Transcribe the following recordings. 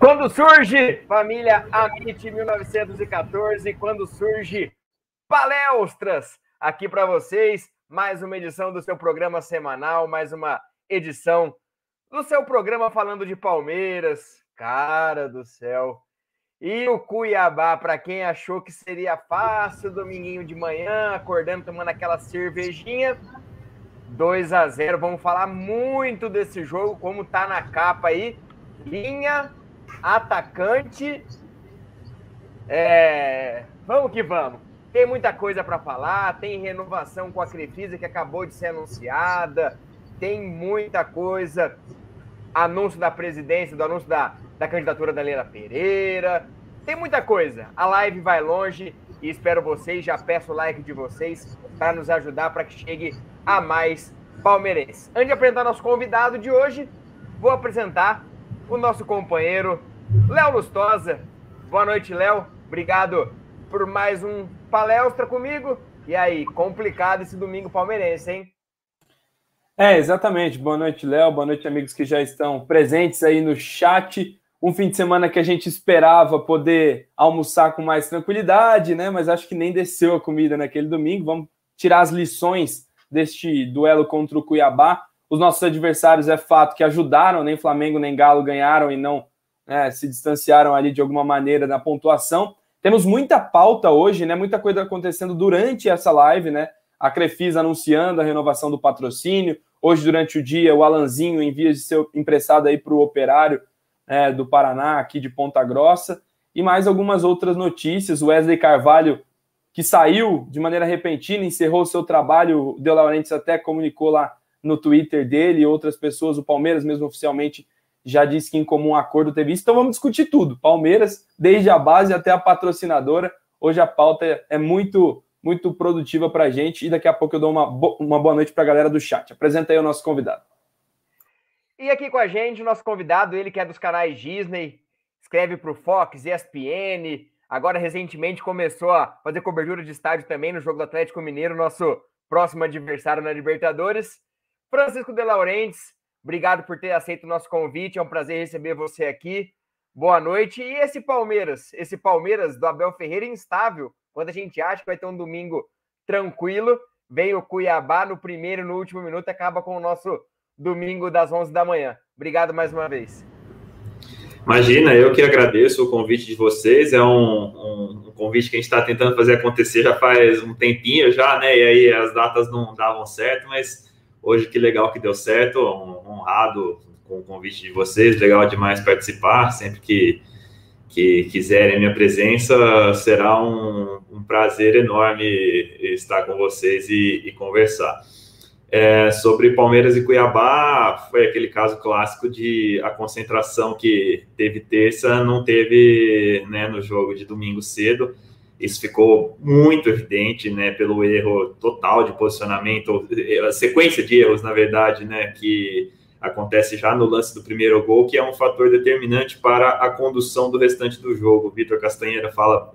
Quando surge família Amit 1914, quando surge palestras aqui para vocês, mais uma edição do seu programa semanal, mais uma edição do seu programa falando de Palmeiras. Cara do céu. E o Cuiabá, para quem achou que seria fácil, dominguinho de manhã, acordando, tomando aquela cervejinha, 2 a 0. Vamos falar muito desse jogo, como tá na capa aí. Linha atacante. É... Vamos que vamos. Tem muita coisa para falar, tem renovação com a Crefisa que acabou de ser anunciada, tem muita coisa. Anúncio da presidência, do anúncio da, da candidatura da Leila Pereira. Tem muita coisa. A live vai longe e espero vocês. Já peço o like de vocês para nos ajudar para que chegue a mais palmeirenses. Antes de apresentar nosso convidado de hoje, vou apresentar o nosso companheiro Léo Lustosa. Boa noite, Léo. Obrigado por mais um palestra comigo. E aí, complicado esse domingo palmeirense, hein? É, exatamente. Boa noite, Léo. Boa noite, amigos que já estão presentes aí no chat. Um fim de semana que a gente esperava poder almoçar com mais tranquilidade, né? Mas acho que nem desceu a comida naquele domingo. Vamos tirar as lições deste duelo contra o Cuiabá. Os nossos adversários é fato que ajudaram, nem Flamengo nem Galo ganharam e não né, se distanciaram ali de alguma maneira na pontuação. Temos muita pauta hoje, né? Muita coisa acontecendo durante essa live, né? A Crefisa anunciando a renovação do patrocínio. Hoje, durante o dia, o Alanzinho envia de seu emprestado aí para o operário né, do Paraná, aqui de Ponta Grossa. E mais algumas outras notícias. O Wesley Carvalho, que saiu de maneira repentina, encerrou seu trabalho. O De Laurentiis até comunicou lá no Twitter dele e outras pessoas, o Palmeiras mesmo oficialmente já disse que em comum acordo teve isso. Então vamos discutir tudo. Palmeiras, desde a base até a patrocinadora. Hoje a pauta é muito muito produtiva para a gente e daqui a pouco eu dou uma, bo uma boa noite para a galera do chat. Apresenta aí o nosso convidado. E aqui com a gente, o nosso convidado, ele que é dos canais Disney, escreve para o Fox, ESPN, agora recentemente começou a fazer cobertura de estádio também no jogo do Atlético Mineiro, nosso próximo adversário na Libertadores. Francisco De Laurentiis, obrigado por ter aceito o nosso convite, é um prazer receber você aqui. boa noite. E esse Palmeiras, esse Palmeiras do Abel Ferreira instável, quando a gente acha que vai ter um domingo tranquilo, vem o Cuiabá no primeiro no último minuto, acaba com o nosso domingo das 11 da manhã. Obrigado mais uma vez. Imagina, eu que agradeço o convite de vocês. É um, um, um convite que a gente está tentando fazer acontecer já faz um tempinho já, né? E aí as datas não davam certo, mas hoje que legal que deu certo, honrado com o convite de vocês, legal demais participar. Sempre que, que quiserem minha presença, será um, um prazer enorme estar com vocês e, e conversar. É, sobre Palmeiras e Cuiabá, foi aquele caso clássico de a concentração que teve terça não teve né, no jogo de domingo cedo. Isso ficou muito evidente, né, pelo erro total de posicionamento, a sequência de erros, na verdade, né, que acontece já no lance do primeiro gol, que é um fator determinante para a condução do restante do jogo. O Vitor Castanheira fala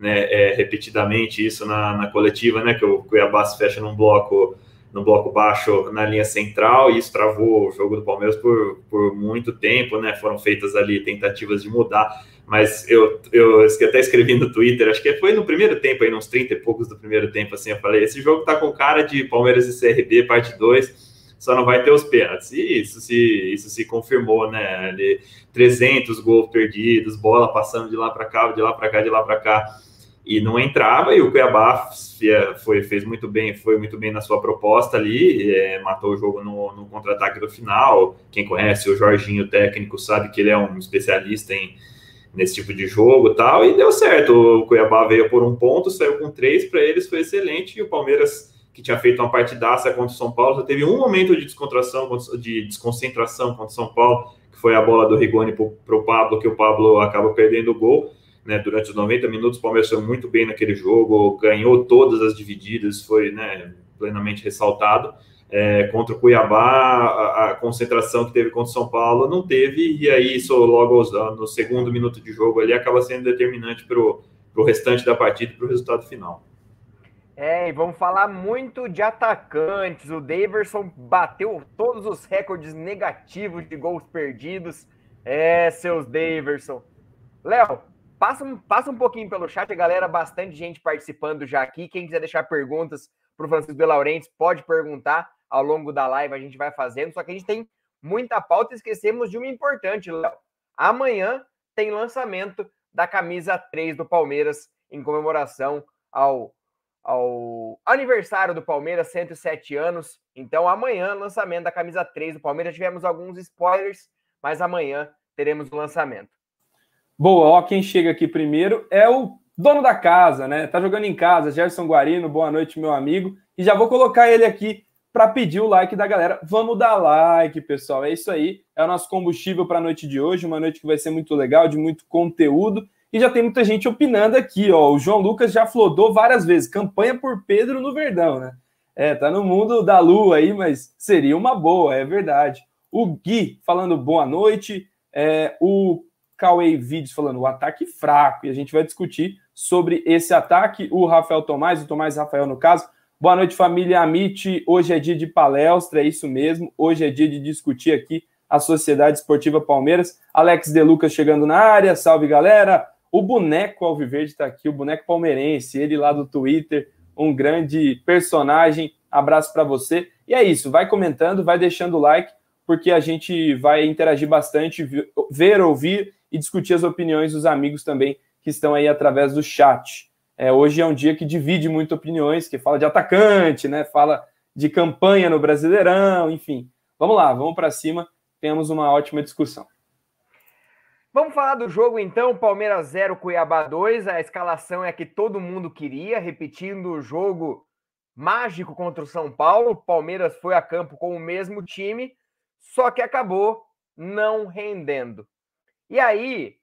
né, é, repetidamente isso na, na coletiva, né, que o Cuiabá se fecha num bloco no bloco baixo na linha central, e isso travou o jogo do Palmeiras por, por muito tempo, né? Foram feitas ali tentativas de mudar, mas eu, eu até escrevi no Twitter, acho que foi no primeiro tempo, aí, uns 30 e poucos do primeiro tempo, assim, eu falei: esse jogo tá com cara de Palmeiras e CRB, parte 2, só não vai ter os pênaltis. E isso se, isso se confirmou, né? Ali, 300 gols perdidos, bola passando de lá para cá, de lá para cá, de lá para cá e não entrava, e o Cuiabá foi, fez muito bem, foi muito bem na sua proposta ali, é, matou o jogo no, no contra-ataque do final. Quem conhece o Jorginho, técnico, sabe que ele é um especialista em, nesse tipo de jogo tal, e deu certo. O Cuiabá veio por um ponto, saiu com três, para eles foi excelente, e o Palmeiras, que tinha feito uma partidaça contra o São Paulo, só teve um momento de descontração, de desconcentração contra o São Paulo, que foi a bola do Rigoni para o Pablo, que o Pablo acaba perdendo o gol né, durante os 90 minutos, o Palmeiras foi muito bem naquele jogo, ganhou todas as divididas, foi né, plenamente ressaltado. É, contra o Cuiabá, a, a, concentração que teve contra o São Paulo não teve, e aí isso logo no segundo minuto de jogo ali acaba sendo determinante para o restante da partida e para o resultado final. É, e vamos falar muito de atacantes. O Daverson bateu todos os recordes negativos de gols perdidos. É, seus Daverson. Léo, Passa, passa um pouquinho pelo chat, a galera, bastante gente participando já aqui. Quem quiser deixar perguntas para o Francisco de Laurentiis, pode perguntar ao longo da live, a gente vai fazendo. Só que a gente tem muita pauta e esquecemos de uma importante, Léo. Amanhã tem lançamento da camisa 3 do Palmeiras em comemoração ao, ao aniversário do Palmeiras, 107 anos. Então, amanhã, lançamento da camisa 3 do Palmeiras. Tivemos alguns spoilers, mas amanhã teremos o lançamento. Boa, ó, quem chega aqui primeiro é o dono da casa, né? Tá jogando em casa, Gerson Guarino, boa noite, meu amigo. E já vou colocar ele aqui para pedir o like da galera. Vamos dar like, pessoal. É isso aí. É o nosso combustível para a noite de hoje, uma noite que vai ser muito legal, de muito conteúdo. E já tem muita gente opinando aqui, ó. O João Lucas já flodou várias vezes. Campanha por Pedro no Verdão, né? É, tá no mundo da lua aí, mas seria uma boa, é verdade. O Gui falando boa noite. É, o Cauê Vídeos falando o ataque fraco, e a gente vai discutir sobre esse ataque. O Rafael Tomás, o Tomás Rafael no caso. Boa noite, família Amit. Hoje é dia de palestra, é isso mesmo. Hoje é dia de discutir aqui a Sociedade Esportiva Palmeiras. Alex De Lucas chegando na área, salve galera. O boneco Alviverde está aqui, o boneco palmeirense, ele lá do Twitter, um grande personagem. Abraço para você. E é isso, vai comentando, vai deixando o like, porque a gente vai interagir bastante, ver, ouvir e discutir as opiniões dos amigos também que estão aí através do chat. É, hoje é um dia que divide muito opiniões, que fala de atacante, né? Fala de campanha no Brasileirão, enfim. Vamos lá, vamos para cima, temos uma ótima discussão. Vamos falar do jogo então, Palmeiras 0, Cuiabá 2. A escalação é a que todo mundo queria, repetindo o jogo mágico contra o São Paulo. Palmeiras foi a campo com o mesmo time, só que acabou não rendendo. E aí,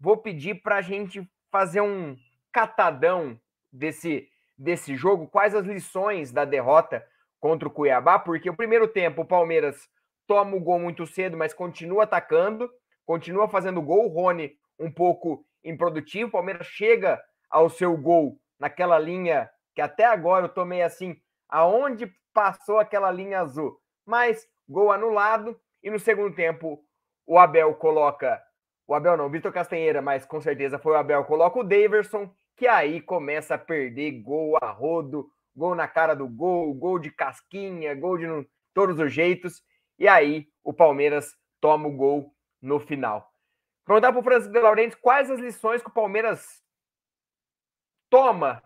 vou pedir para a gente fazer um catadão desse, desse jogo, quais as lições da derrota contra o Cuiabá, porque o primeiro tempo o Palmeiras toma o gol muito cedo, mas continua atacando, continua fazendo gol, o Rony um pouco improdutivo, o Palmeiras chega ao seu gol naquela linha que até agora eu tomei assim, aonde passou aquela linha azul, mas gol anulado, e no segundo tempo o Abel coloca o Abel não, o Vitor Castanheira, mas com certeza foi o Abel, coloca o Daverson, que aí começa a perder gol a rodo, gol na cara do gol, gol de casquinha, gol de todos os jeitos, e aí o Palmeiras toma o gol no final. Perguntar para o Francisco de Laurenti quais as lições que o Palmeiras toma,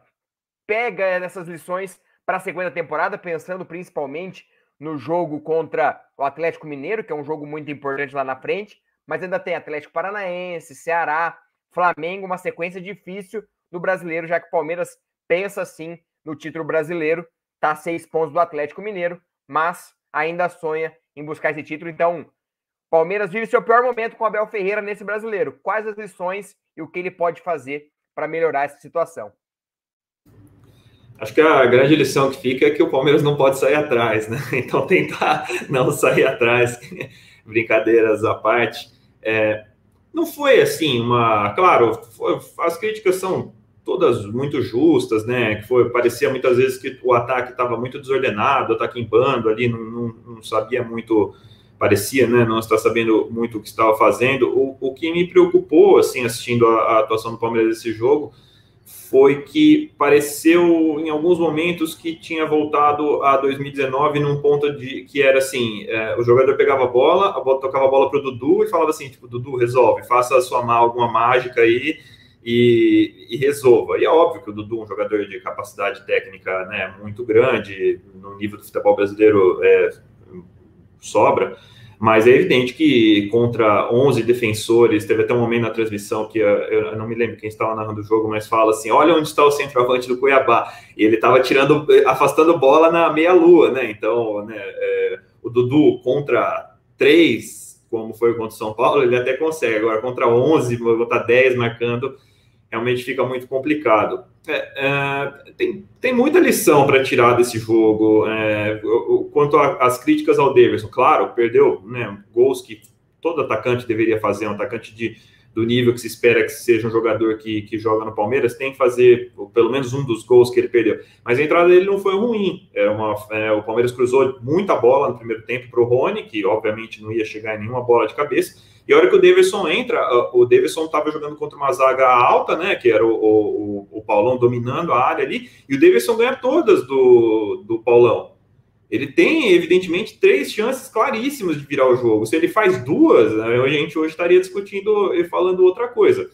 pega nessas lições para a segunda temporada, pensando principalmente no jogo contra o Atlético Mineiro, que é um jogo muito importante lá na frente, mas ainda tem Atlético Paranaense, Ceará, Flamengo, uma sequência difícil do brasileiro, já que o Palmeiras pensa sim no título brasileiro, está seis pontos do Atlético Mineiro, mas ainda sonha em buscar esse título. Então, Palmeiras vive seu pior momento com Abel Ferreira nesse brasileiro. Quais as lições e o que ele pode fazer para melhorar essa situação? Acho que a grande lição que fica é que o Palmeiras não pode sair atrás, né? Então tentar não sair atrás, brincadeiras à parte. É, não foi assim uma. Claro, foi, as críticas são todas muito justas, né? Que foi, parecia muitas vezes que o ataque estava muito desordenado, ataque em bando ali, não, não, não sabia muito, parecia, né? Não está sabendo muito o que estava fazendo. O, o que me preocupou, assim, assistindo a, a atuação do Palmeiras nesse jogo, foi que pareceu em alguns momentos que tinha voltado a 2019 num ponto de que era assim, é, o jogador pegava a bola, a bola tocava a bola para o Dudu e falava assim, tipo, Dudu, resolve, faça a sua alguma mágica aí e, e, resolva. E é óbvio que o Dudu, um jogador de capacidade técnica né, muito grande, no nível do futebol brasileiro é, sobra, mas é evidente que contra 11 defensores, teve até um momento na transmissão que eu, não me lembro quem estava narrando o jogo, mas fala assim: olha onde está o centroavante do Cuiabá. E ele estava tirando, afastando bola na meia-lua, né? Então, né, é, o Dudu contra três, como foi contra o São Paulo, ele até consegue. Agora, contra 11, vou botar 10 marcando, realmente fica muito complicado. É, é, tem, tem muita lição para tirar desse jogo. É, quanto às críticas ao Davidson, claro, perdeu né, gols que todo atacante deveria fazer, um atacante de, do nível que se espera que seja um jogador que, que joga no Palmeiras, tem que fazer pelo menos um dos gols que ele perdeu. Mas a entrada dele não foi ruim. Era uma, é, o Palmeiras cruzou muita bola no primeiro tempo para o Rony, que obviamente não ia chegar em nenhuma bola de cabeça e a hora que o Davidson entra, o Davidson estava jogando contra uma zaga alta, né? Que era o, o, o, Paulão dominando a área ali, e o Davidson ganha todas do, do Paulão. Ele tem, evidentemente, três chances claríssimas de virar o jogo. Se ele faz duas, né, a gente hoje estaria discutindo e falando outra coisa.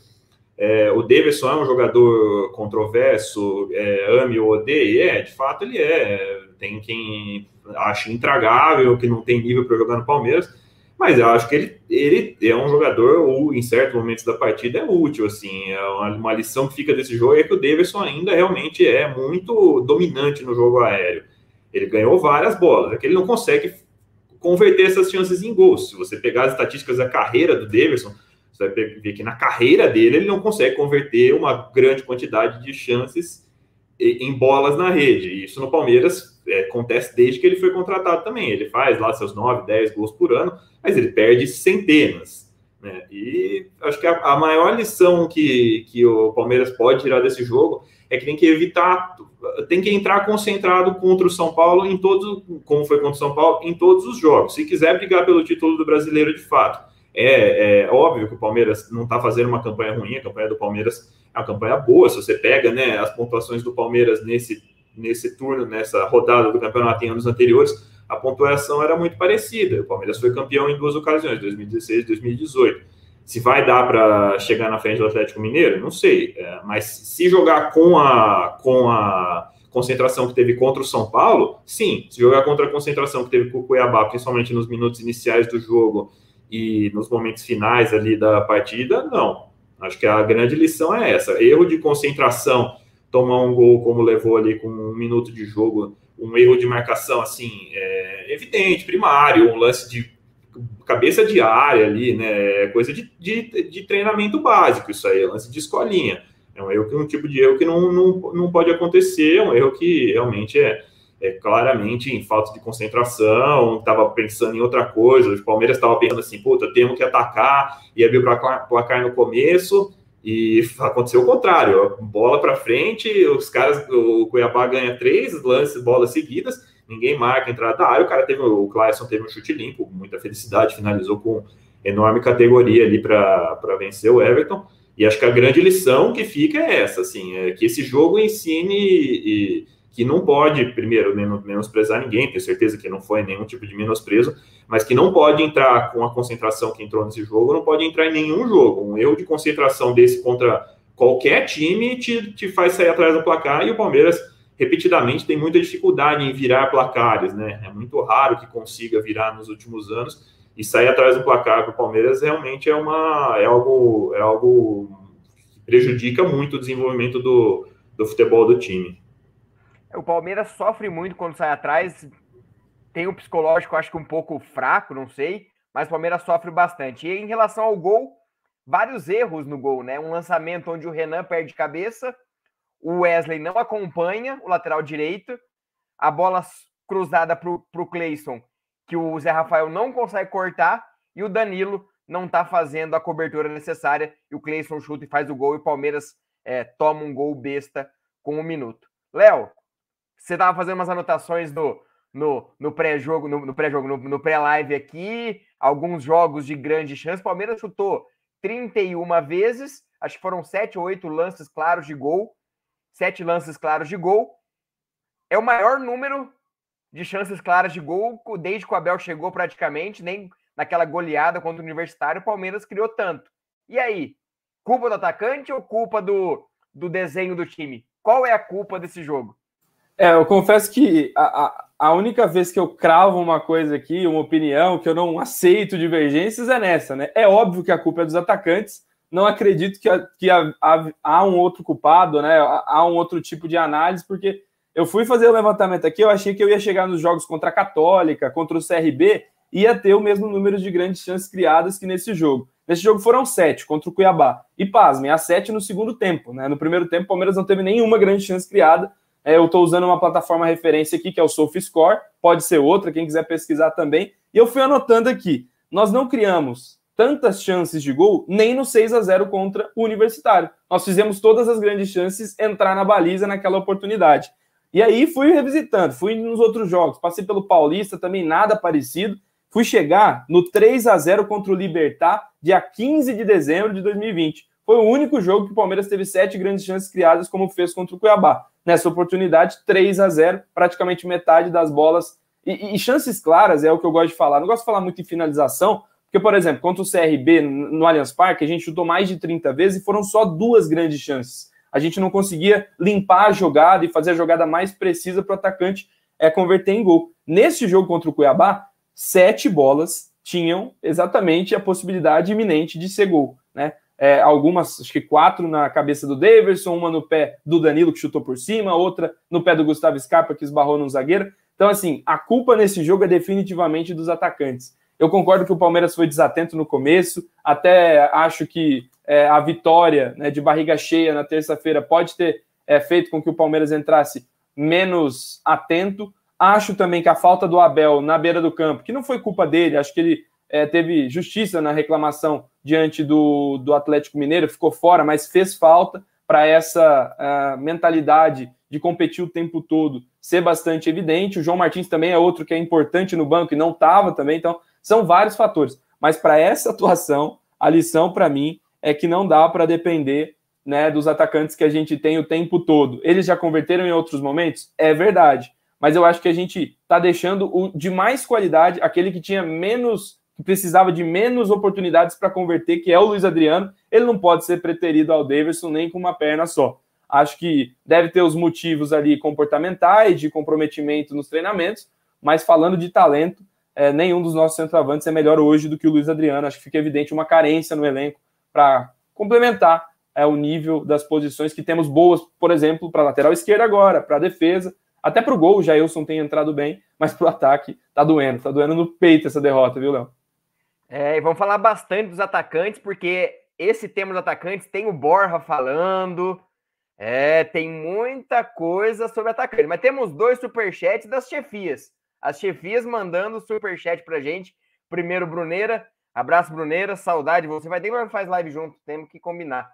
É, o Davidson é um jogador controverso, é, ame ou odeie? É, de fato ele é. Tem quem acha intragável, que não tem nível para jogar no Palmeiras mas eu acho que ele, ele é um jogador, ou em certos momentos da partida, é útil, assim, é uma, uma, lição que fica desse jogo é que o Davidson ainda realmente é muito dominante no jogo aéreo. Ele ganhou várias bolas, é que ele não consegue converter essas chances em gols. Se você pegar as estatísticas da carreira do Davidson, você vai ver que na carreira dele ele não consegue converter uma grande quantidade de chances em bolas na rede. Isso no Palmeiras é, acontece desde que ele foi contratado também. Ele faz lá seus 9, 10 gols por ano, mas ele perde centenas. Né? E acho que a, a, maior lição que, que o Palmeiras pode tirar desse jogo é que tem que evitar, tem que entrar concentrado contra o São Paulo em todos, como foi contra o São Paulo, em todos os jogos. Se quiser brigar pelo título do brasileiro de fato. É, é óbvio que o Palmeiras não está fazendo uma campanha ruim, a campanha do Palmeiras é uma campanha boa. Se você pega né, as pontuações do Palmeiras nesse, nesse turno, nessa rodada do campeonato em anos anteriores, a pontuação era muito parecida. O Palmeiras foi campeão em duas ocasiões, 2016 e 2018. Se vai dar para chegar na frente do Atlético Mineiro, não sei. É, mas se jogar com a, com a concentração que teve contra o São Paulo, sim. Se jogar contra a concentração que teve com o Cuiabá, principalmente nos minutos iniciais do jogo e nos momentos finais ali da partida, não. Acho que a grande lição é essa: erro de concentração, tomar um gol como levou ali com um minuto de jogo um erro de marcação assim é, evidente, primário, um lance de cabeça de área ali, né? Coisa de, de, de, treinamento básico, isso aí, lance de escolinha. É um erro um tipo de erro que não, não, não pode acontecer, é um erro que realmente é, é claramente em falta de concentração, estava pensando em outra coisa. O Palmeiras estava pensando assim, puta, temos que atacar e abrir o placar no começo, e aconteceu o contrário, bola para frente, os caras, o Cuiabá ganha três lances, bolas seguidas, ninguém marca a entrada da área, o cara teve, o Clayson teve um chute limpo, muita felicidade, finalizou com enorme categoria ali para vencer o Everton. E acho que a grande lição que fica é essa, assim, é que esse jogo ensine e, que não pode, primeiro, menosprezar ninguém, tenho certeza que não foi nenhum tipo de menosprezo, mas que não pode entrar com a concentração que entrou nesse jogo, não pode entrar em nenhum jogo. Um erro de concentração desse contra qualquer time te, te faz sair atrás do placar e o Palmeiras repetidamente tem muita dificuldade em virar placares, né? É muito raro que consiga virar nos últimos anos e sair atrás do placar para o Palmeiras realmente é uma é algo é algo que prejudica muito o desenvolvimento do, do futebol do time. O Palmeiras sofre muito quando sai atrás, tem um psicológico acho que um pouco fraco, não sei, mas o Palmeiras sofre bastante. E em relação ao gol, vários erros no gol, né? Um lançamento onde o Renan perde cabeça, o Wesley não acompanha o lateral direito, a bola cruzada para o Cleison que o Zé Rafael não consegue cortar e o Danilo não está fazendo a cobertura necessária e o Cleison chuta e faz o gol e o Palmeiras é, toma um gol besta com um minuto. Léo, você estava fazendo umas anotações no, no, no pré-jogo, no, no pré-jogo, no, no pré-live aqui, alguns jogos de grande chance. O Palmeiras chutou 31 vezes, acho que foram 7 ou 8 lances claros de gol. Sete lances claros de gol. É o maior número de chances claras de gol desde que o Abel chegou praticamente, nem naquela goleada contra o Universitário, o Palmeiras criou tanto. E aí, culpa do atacante ou culpa do, do desenho do time? Qual é a culpa desse jogo? É, eu confesso que a, a, a, única vez que eu cravo uma coisa aqui, uma opinião, que eu não aceito divergências é nessa, né? É óbvio que a culpa é dos atacantes. Não acredito que, que há, um outro culpado, né? Há um outro tipo de análise, porque eu fui fazer o levantamento aqui, eu achei que eu ia chegar nos jogos contra a Católica, contra o CRB, ia ter o mesmo número de grandes chances criadas que nesse jogo. Nesse jogo foram sete contra o Cuiabá. E pasmem, a sete no segundo tempo. Né? No primeiro tempo, o Palmeiras não teve nenhuma grande chance criada. É, eu estou usando uma plataforma referência aqui, que é o SofaScore, pode ser outra, quem quiser pesquisar também. E eu fui anotando aqui. Nós não criamos tantas chances de gol nem no 6 a 0 contra o Universitário. Nós fizemos todas as grandes chances entrar na baliza naquela oportunidade. E aí fui revisitando, fui nos outros jogos, passei pelo Paulista, também nada parecido. Fui chegar no 3 a 0 contra o Libertar, dia 15 de dezembro de 2020. Foi o único jogo que o Palmeiras teve sete grandes chances criadas, como fez contra o Cuiabá. Nessa oportunidade, 3 a 0 praticamente metade das bolas. E, e, chances claras é o que eu gosto de falar. Não gosto de falar muito em finalização, porque, por exemplo, contra o CRB no Allianz Parque, a gente chutou mais de 30 vezes e foram só duas grandes chances a gente não conseguia limpar a jogada e fazer a jogada mais precisa para o atacante é, converter em gol. Nesse jogo contra o Cuiabá, sete bolas tinham exatamente a possibilidade iminente de ser gol, né? É, algumas, acho que quatro na cabeça do Davidson, uma no pé do Danilo que chutou por cima, outra no pé do Gustavo Scarpa que esbarrou no zagueiro. Então, assim, a culpa nesse jogo é definitivamente dos atacantes. Eu concordo que o Palmeiras foi desatento no começo, até acho que é, a vitória né, de barriga cheia na terça-feira pode ter é, feito com que o Palmeiras entrasse menos atento. Acho também que a falta do Abel na beira do campo, que não foi culpa dele, acho que ele é, teve justiça na reclamação diante do, do Atlético Mineiro, ficou fora, mas fez falta para essa uh, mentalidade de competir o tempo todo ser bastante evidente. O João Martins também é outro que é importante no banco e não estava também. Então, são vários fatores. Mas para essa atuação, a lição para mim é que não dá para depender né, dos atacantes que a gente tem o tempo todo. Eles já converteram em outros momentos? É verdade. Mas eu acho que a gente está deixando o de mais qualidade aquele que tinha menos, que precisava de menos oportunidades para converter, que é o Luiz Adriano. Ele não pode ser preterido ao Davidson nem com uma perna só. Acho que deve ter os motivos ali comportamentais, de comprometimento nos treinamentos, mas falando de talento, é, nenhum dos nossos centroavantes é melhor hoje do que o Luiz Adriano. Acho que fica evidente uma carência no elenco para complementar é, o nível das posições que temos boas, por exemplo, para lateral esquerda agora, para defesa, até para o gol, o Jailson tem entrado bem, mas para o ataque tá doendo, tá doendo no peito essa derrota, viu, Léo? É, e vamos falar bastante dos atacantes, porque esse tema dos atacantes tem o Borja falando, é, tem muita coisa sobre atacante, mas temos dois superchats das chefias. As chefias mandando superchat pra gente. Primeiro, Bruneira. Abraço, Bruneira. Saudade. Você vai ter que faz live junto. Temos que combinar.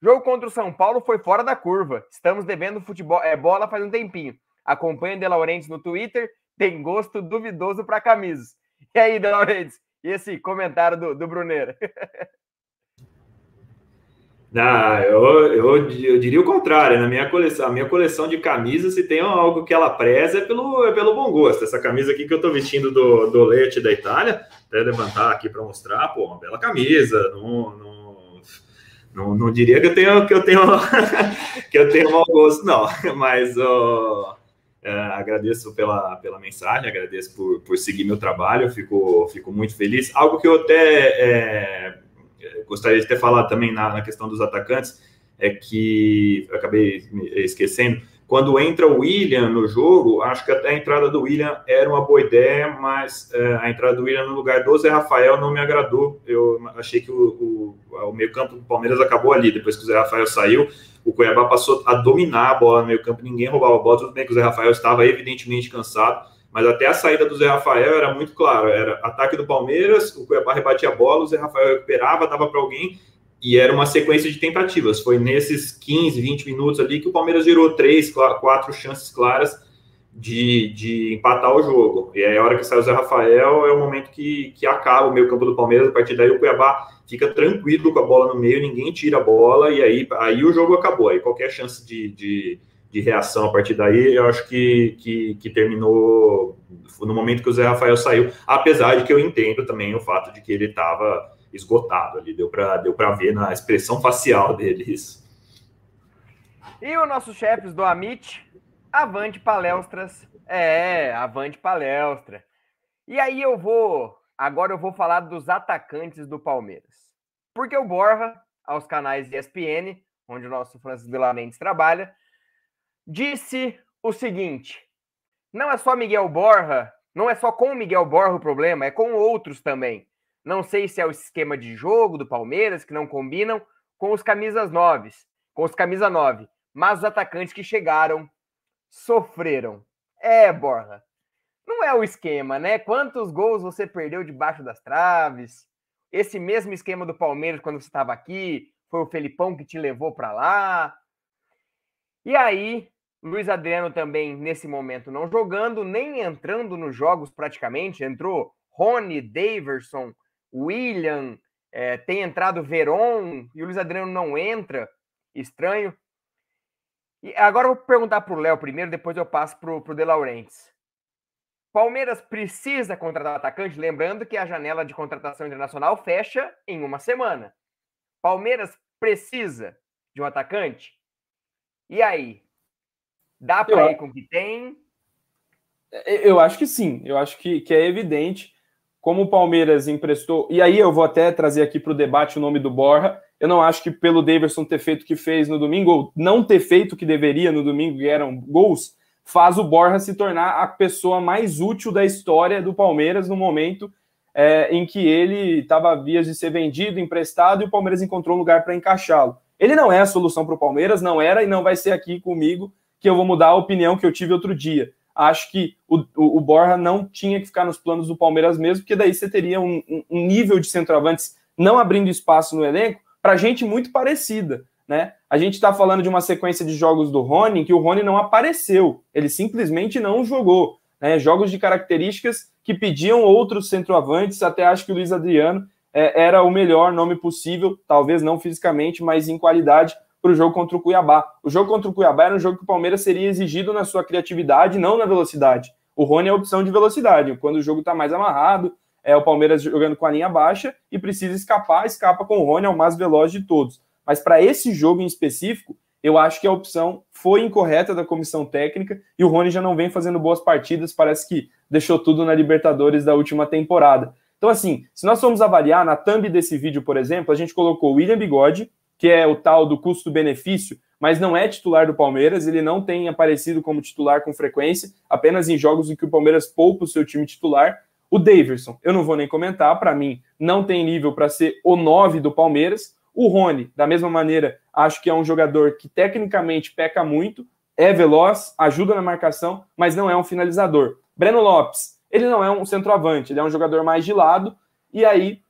Jogo contra o São Paulo foi fora da curva. Estamos devendo futebol, é, bola faz um tempinho. Acompanha De Laurentiis no Twitter. Tem gosto duvidoso para camisas. E aí, De Laurentiis, E esse comentário do, do? Não, eu, eu, eu, diria o contrário. Na minha coleção, a minha coleção de camisas, se tem algo que ela preza, é pelo, é pelo bom gosto. Essa camisa aqui que eu estou vestindo do, do Leite da Itália, até levantar aqui para mostrar, pô, uma bela camisa. Não, não, não, não, diria que eu tenho que eu tenho que eu tenho mau gosto, não. Mas uh, é, agradeço pela, pela mensagem, agradeço por, por seguir meu trabalho, fico, fico muito feliz. Algo que eu até é, gostaria de ter falado também na, na questão dos atacantes, é que eu acabei esquecendo. Quando entra o William no jogo, acho que até a entrada do William era uma boa ideia, mas é, a entrada do William no lugar do Zé Rafael não me agradou. Eu achei que o, o, o meio-campo do Palmeiras acabou ali. Depois que o Zé Rafael saiu, o Cuiabá passou a dominar a bola no meio-campo, ninguém roubava a bola. Tudo bem que o Zé Rafael estava evidentemente cansado, mas até a saída do Zé Rafael era muito claro, era ataque do Palmeiras, o Cuiabá rebatia a bola, o Zé Rafael recuperava, dava para alguém, e era uma sequência de tentativas. Foi nesses 15, 20 minutos ali que o Palmeiras gerou três, quatro chances claras de, de empatar o jogo. E aí, a hora que sai o Zé Rafael, é o momento que, que acaba o meio campo do Palmeiras, a partir daí o Cuiabá fica tranquilo com a bola no meio, ninguém tira a bola, e aí, aí o jogo acabou. Aí qualquer chance de, de de reação a partir daí, eu acho que, que, que, terminou no momento que o Zé Rafael saiu, apesar de que eu entendo também o fato de que ele estava esgotado ali, deu para deu ver na expressão facial dele isso. E os nossos chefes do Amit, avante palestras, é, avante palestra. E aí eu vou, agora eu vou falar dos atacantes do Palmeiras. Porque o Borja, aos canais ESPN, onde o nosso Francisco Mendes trabalha, disse o seguinte: não é só Miguel Borja, não é só com o Miguel Borja o problema, é com outros também. Não sei se é o esquema de jogo do Palmeiras que não combinam com os camisas noves, com os camisa 9, mas os atacantes que chegaram sofreram. É, Borja. Não é o esquema, né? Quantos gols você perdeu debaixo das traves? Esse mesmo esquema do Palmeiras quando você estava aqui, foi o Felipão que te levou para lá. E aí, Luiz Adriano também, nesse momento, não jogando, nem entrando nos jogos praticamente. Entrou Rony, Daverson, William, é, tem entrado Veron e o Luiz Adriano não entra. Estranho. E agora eu vou perguntar para o Léo primeiro, depois eu passo para o De Laurentiis. Palmeiras precisa contratar atacante, lembrando que a janela de contratação internacional fecha em uma semana. Palmeiras precisa de um atacante? E aí? Dá para ir com o que tem? Eu acho que sim. Eu acho que, que é evidente como o Palmeiras emprestou. E aí eu vou até trazer aqui para o debate o nome do Borja. Eu não acho que pelo Daverson ter feito o que fez no domingo, ou não ter feito o que deveria no domingo, que eram gols, faz o Borja se tornar a pessoa mais útil da história do Palmeiras no momento é, em que ele estava vias de ser vendido, emprestado, e o Palmeiras encontrou um lugar para encaixá-lo. Ele não é a solução para o Palmeiras, não era e não vai ser aqui comigo que eu vou mudar a opinião que eu tive outro dia. Acho que o, o, Borja não tinha que ficar nos planos do Palmeiras mesmo, porque daí você teria um, um nível de centroavantes não abrindo espaço no elenco para gente muito parecida. Né? A gente está falando de uma sequência de jogos do Rony que o Rony não apareceu, ele simplesmente não jogou. Né? Jogos de características que pediam outros centroavantes, até acho que o Luiz Adriano é, era o melhor nome possível, talvez não fisicamente, mas em qualidade para o jogo contra o Cuiabá. O jogo contra o Cuiabá era um jogo que o Palmeiras seria exigido na sua criatividade, não na velocidade. O Rony é a opção de velocidade. Quando o jogo está mais amarrado, é o Palmeiras jogando com a linha baixa e precisa escapar, escapa com o Rony, é o mais veloz de todos. Mas para esse jogo em específico, eu acho que a opção foi incorreta da comissão técnica e o Rony já não vem fazendo boas partidas, parece que deixou tudo na Libertadores da última temporada. Então, assim, se nós formos avaliar na thumb desse vídeo, por exemplo, a gente colocou o William Bigode, que é o tal do custo-benefício, mas não é titular do Palmeiras, ele não tem aparecido como titular com frequência, apenas em jogos em que o Palmeiras poupa o seu time titular. O Daverson, eu não vou nem comentar, para mim não tem nível para ser o 9 do Palmeiras. O Rony, da mesma maneira, acho que é um jogador que tecnicamente peca muito, é veloz, ajuda na marcação, mas não é um finalizador. Breno Lopes, ele não é um centroavante, ele é um jogador mais de lado. E aí,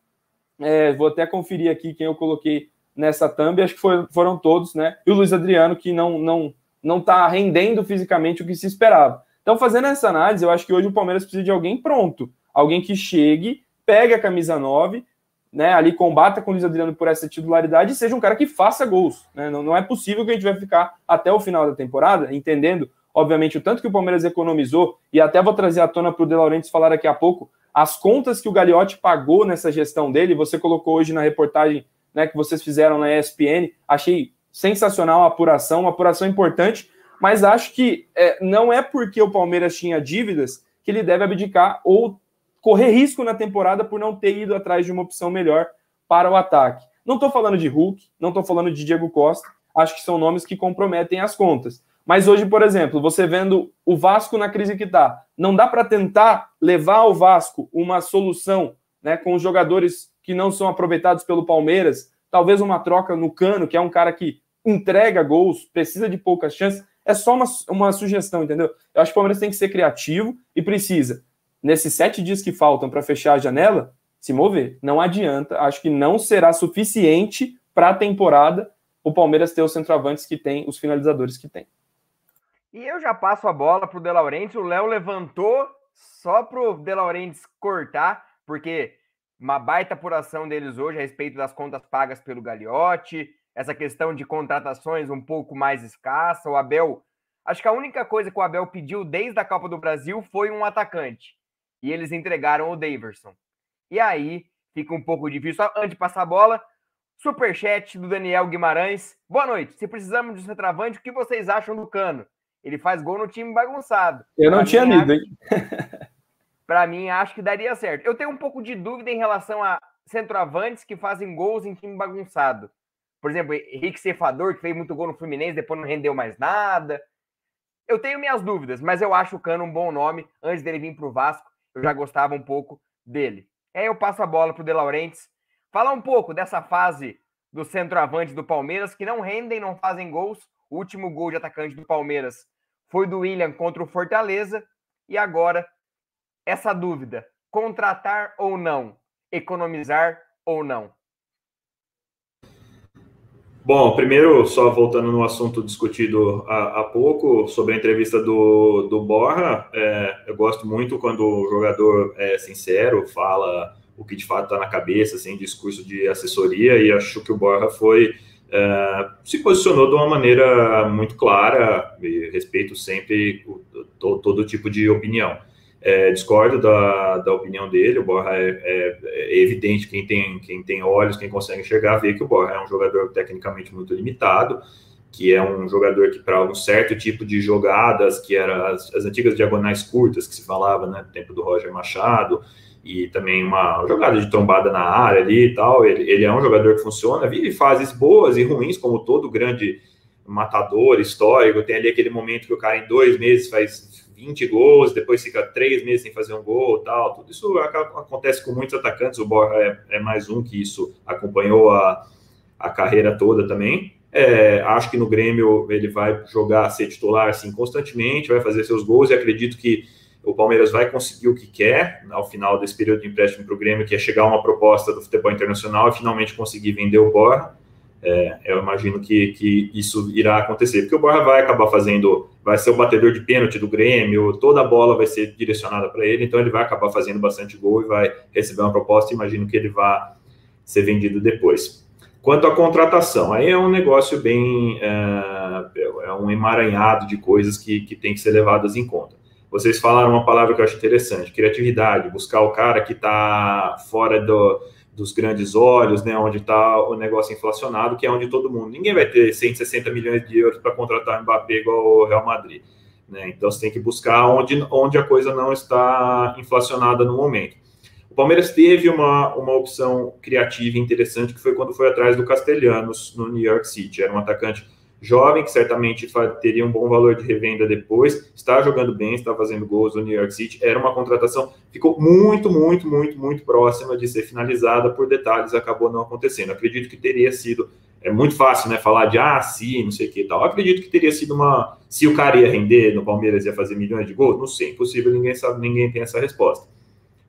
é, vou até conferir aqui quem eu coloquei nessa thumb, acho que foi, foram todos, né? E o Luiz Adriano, que não não não está rendendo fisicamente o que se esperava. Então, fazendo essa análise, eu acho que hoje o Palmeiras precisa de alguém pronto, alguém que chegue, pegue a camisa 9, né, ali combata com o Luiz Adriano por essa titularidade e seja um cara que faça gols. Né? Não, não é possível que a gente vai ficar até o final da temporada, entendendo, obviamente, o tanto que o Palmeiras economizou, e até vou trazer à tona para o De Laurentiis falar daqui a pouco, as contas que o Gagliotti pagou nessa gestão dele, você colocou hoje na reportagem né, que vocês fizeram na ESPN, achei sensacional a apuração, uma apuração importante, mas acho que é, não é porque o Palmeiras tinha dívidas que ele deve abdicar ou correr risco na temporada por não ter ido atrás de uma opção melhor para o ataque. Não estou falando de Hulk, não estou falando de Diego Costa, acho que são nomes que comprometem as contas. Mas hoje, por exemplo, você vendo o Vasco na crise que está, não dá para tentar levar ao Vasco uma solução né, com os jogadores que não são aproveitados pelo Palmeiras, talvez uma troca no Cano, que é um cara que entrega gols, precisa de poucas chances. É só uma, uma sugestão, entendeu? Eu acho que o Palmeiras tem que ser criativo e precisa, nesses sete dias que faltam para fechar a janela, se mover. Não adianta. Acho que não será suficiente para a temporada o Palmeiras ter os centroavantes que tem, os finalizadores que tem. E eu já passo a bola para o De Laurentiis. O Léo levantou só para o De Laurentiis cortar, porque uma baita apuração deles hoje a respeito das contas pagas pelo Gagliotti, essa questão de contratações um pouco mais escassa. O Abel, acho que a única coisa que o Abel pediu desde a Copa do Brasil foi um atacante. E eles entregaram o Daverson. E aí fica um pouco difícil. Antes de passar a bola, superchat do Daniel Guimarães. Boa noite. Se precisamos de um centroavante, o que vocês acham do Cano? Ele faz gol no time bagunçado. Eu não pra tinha lido, hein? Para mim, acho que daria certo. Eu tenho um pouco de dúvida em relação a centroavantes que fazem gols em time bagunçado. Por exemplo, Henrique Cefador, que fez muito gol no Fluminense, depois não rendeu mais nada. Eu tenho minhas dúvidas, mas eu acho o Cano um bom nome. Antes dele vir para o Vasco, eu já gostava um pouco dele. Aí eu passo a bola para o De Laurentiis. Falar um pouco dessa fase do centroavante do Palmeiras, que não rendem, não fazem gols. O último gol de atacante do Palmeiras foi do William contra o Fortaleza. E agora, essa dúvida: contratar ou não? Economizar ou não? Bom, primeiro, só voltando no assunto discutido há, há pouco, sobre a entrevista do, do Borra, é, eu gosto muito quando o jogador é sincero, fala o que de fato está na cabeça, sem discurso de assessoria, e acho que o Borra foi. É, se posicionou de uma maneira muito clara, e respeito sempre o, todo tipo de opinião. É, discordo da, da opinião dele. O Borja é, é, é, evidente, quem tem, quem tem olhos, quem consegue enxergar, vê que o Borja é um jogador tecnicamente muito limitado, que é um jogador que, para um certo tipo de jogadas, que eram as, as, antigas diagonais curtas que se falava, né, no tempo do Roger Machado, e também uma jogada de trombada na área ali e tal, ele, ele é um jogador que funciona, vive fases boas e ruins, como todo grande matador histórico, tem ali aquele momento que o cara em dois meses faz 20 gols, depois fica três meses sem fazer um gol tal. Tudo isso acontece com muitos atacantes. O Borja é, é mais um que isso acompanhou a, a carreira toda também. É, acho que no Grêmio ele vai jogar, ser titular assim constantemente, vai fazer seus gols e acredito que o Palmeiras vai conseguir o que quer ao final desse período de empréstimo para o Grêmio, que é chegar uma proposta do futebol internacional e finalmente conseguir vender o Borja. É, eu imagino que, que isso irá acontecer, porque o Borja vai acabar fazendo, vai ser o batedor de pênalti do Grêmio, toda a bola vai ser direcionada para ele, então ele vai acabar fazendo bastante gol e vai receber uma proposta. Imagino que ele vá ser vendido depois. Quanto à contratação, aí é um negócio bem. É, é um emaranhado de coisas que, que tem que ser levadas em conta. Vocês falaram uma palavra que eu acho interessante: criatividade, buscar o cara que está fora do dos grandes olhos, né, onde está o negócio inflacionado, que é onde todo mundo. Ninguém vai ter 160 milhões de euros para contratar o Mbappé igual o Real Madrid. Né? Então você tem que buscar onde, onde a coisa não está inflacionada no momento. O Palmeiras teve uma, uma opção criativa interessante, que foi quando foi atrás do Castelhanos no New York City. Era um atacante jovem, que certamente teria um bom valor de revenda depois, está jogando bem, está fazendo gols no New York City, era uma contratação, ficou muito, muito, muito, muito próxima de ser finalizada, por detalhes acabou não acontecendo. Acredito que teria sido, é muito fácil, né, falar de, ah, sim, não sei o que e tal. Acredito que teria sido uma, se o cara ia render no Palmeiras, ia fazer milhões de gols, não sei, impossível, ninguém sabe, ninguém tem essa resposta.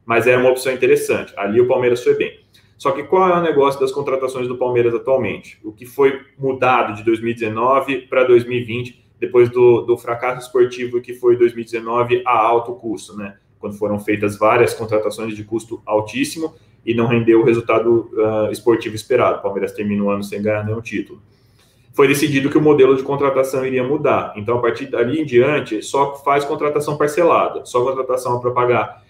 Mas era uma opção interessante, ali o Palmeiras foi bem. Só que qual é o negócio das contratações do Palmeiras atualmente? O que foi mudado de 2019 para 2020, depois do, do fracasso esportivo que foi 2019 a alto custo, né? quando foram feitas várias contratações de custo altíssimo e não rendeu o resultado uh, esportivo esperado. O Palmeiras termina o ano sem ganhar nenhum título. Foi decidido que o modelo de contratação iria mudar. Então, a partir dali em diante, só faz contratação parcelada, só contratação para pagar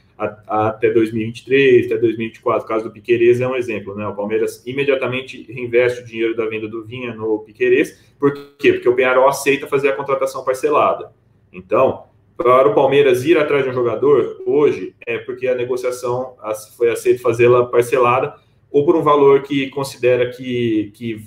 até 2023, até 2024. O caso do Piquerez é um exemplo, né? O Palmeiras imediatamente reinveste o dinheiro da venda do Vinha no Piquerez. Por quê? Porque o Penharol aceita fazer a contratação parcelada. Então, para o Palmeiras ir atrás de um jogador hoje é porque a negociação foi aceita fazê-la parcelada ou por um valor que considera que, que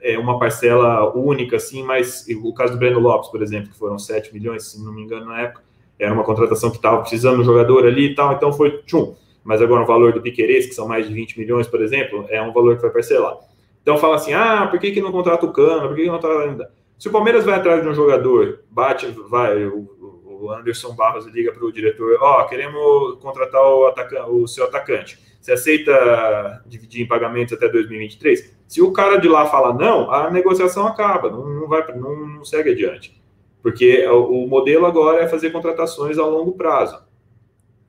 é uma parcela única, assim, mas o caso do Breno Lopes, por exemplo, que foram 7 milhões, se não me engano, na época, era uma contratação que estava precisando um jogador ali e tal, então foi tchum. Mas agora o valor do Piqueires, que são mais de 20 milhões, por exemplo, é um valor que vai parcelar. Então fala assim: ah, por que, que não contrata o Cano? Por que, que não contrata. Se o Palmeiras vai atrás de um jogador, bate, vai, o, o Anderson Barros liga para o diretor: ó, oh, queremos contratar o, atacante, o seu atacante. Você aceita dividir em pagamentos até 2023? Se o cara de lá fala não, a negociação acaba, não, não vai, não, não segue adiante. Porque o, modelo agora é fazer contratações a longo prazo.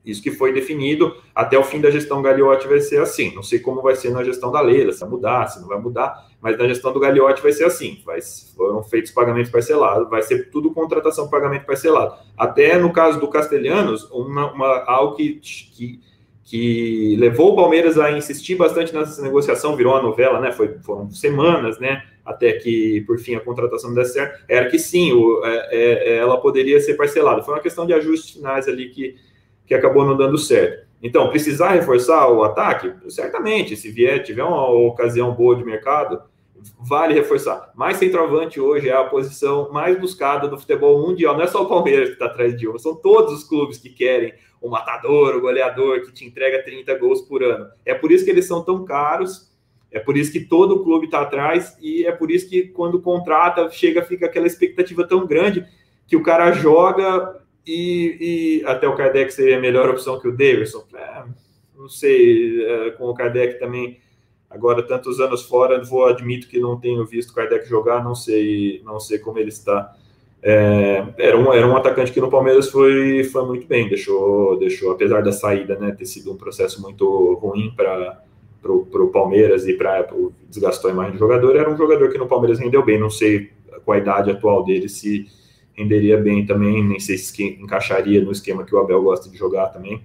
Isso que foi definido até o fim da gestão Gagliotti vai ser assim. Não sei como vai ser na gestão da Leila, se vai mudar, se não vai mudar, mas na gestão do Gagliotti vai ser assim. Vai, foram feitos pagamentos parcelados, vai ser tudo contratação pagamento parcelado. Até no caso do Castelhanos, uma, uma, algo que, que, que levou o Palmeiras a insistir bastante nessa negociação, virou uma novela, né? Foi, foram semanas, né? Até que, por fim, a contratação desse certo, era que sim, o, é, é, ela poderia ser parcelada. Foi uma questão de ajustes finais ali que que acabou não dando certo. Então, precisar reforçar o ataque? Certamente, se vier, tiver uma ocasião boa de mercado, vale reforçar. Mais centroavante hoje é a posição mais buscada do futebol mundial. Não é só o Palmeiras que está atrás de uma, são todos os clubes que querem o matador, o goleador que te entrega 30 gols por ano. É por isso que eles são tão caros, é por isso que todo clube está atrás e é por isso que quando contrata, chega, fica aquela expectativa tão grande que o cara joga e, e, até o Kardec seria a melhor opção que o Davidson. É, não sei, é, com o Kardec também, agora tantos anos fora, vou admito que não tenho visto o Kardec jogar, não sei, não sei como ele está. É, era, um, era um atacante que no Palmeiras foi, foi muito bem, deixou, deixou, apesar da saída né, ter sido um processo muito ruim para o Palmeiras e para desgastou a imagem do jogador, era um jogador que no Palmeiras rendeu bem, não sei com a idade atual dele se renderia bem também, nem sei se encaixaria no esquema que o Abel gosta de jogar também.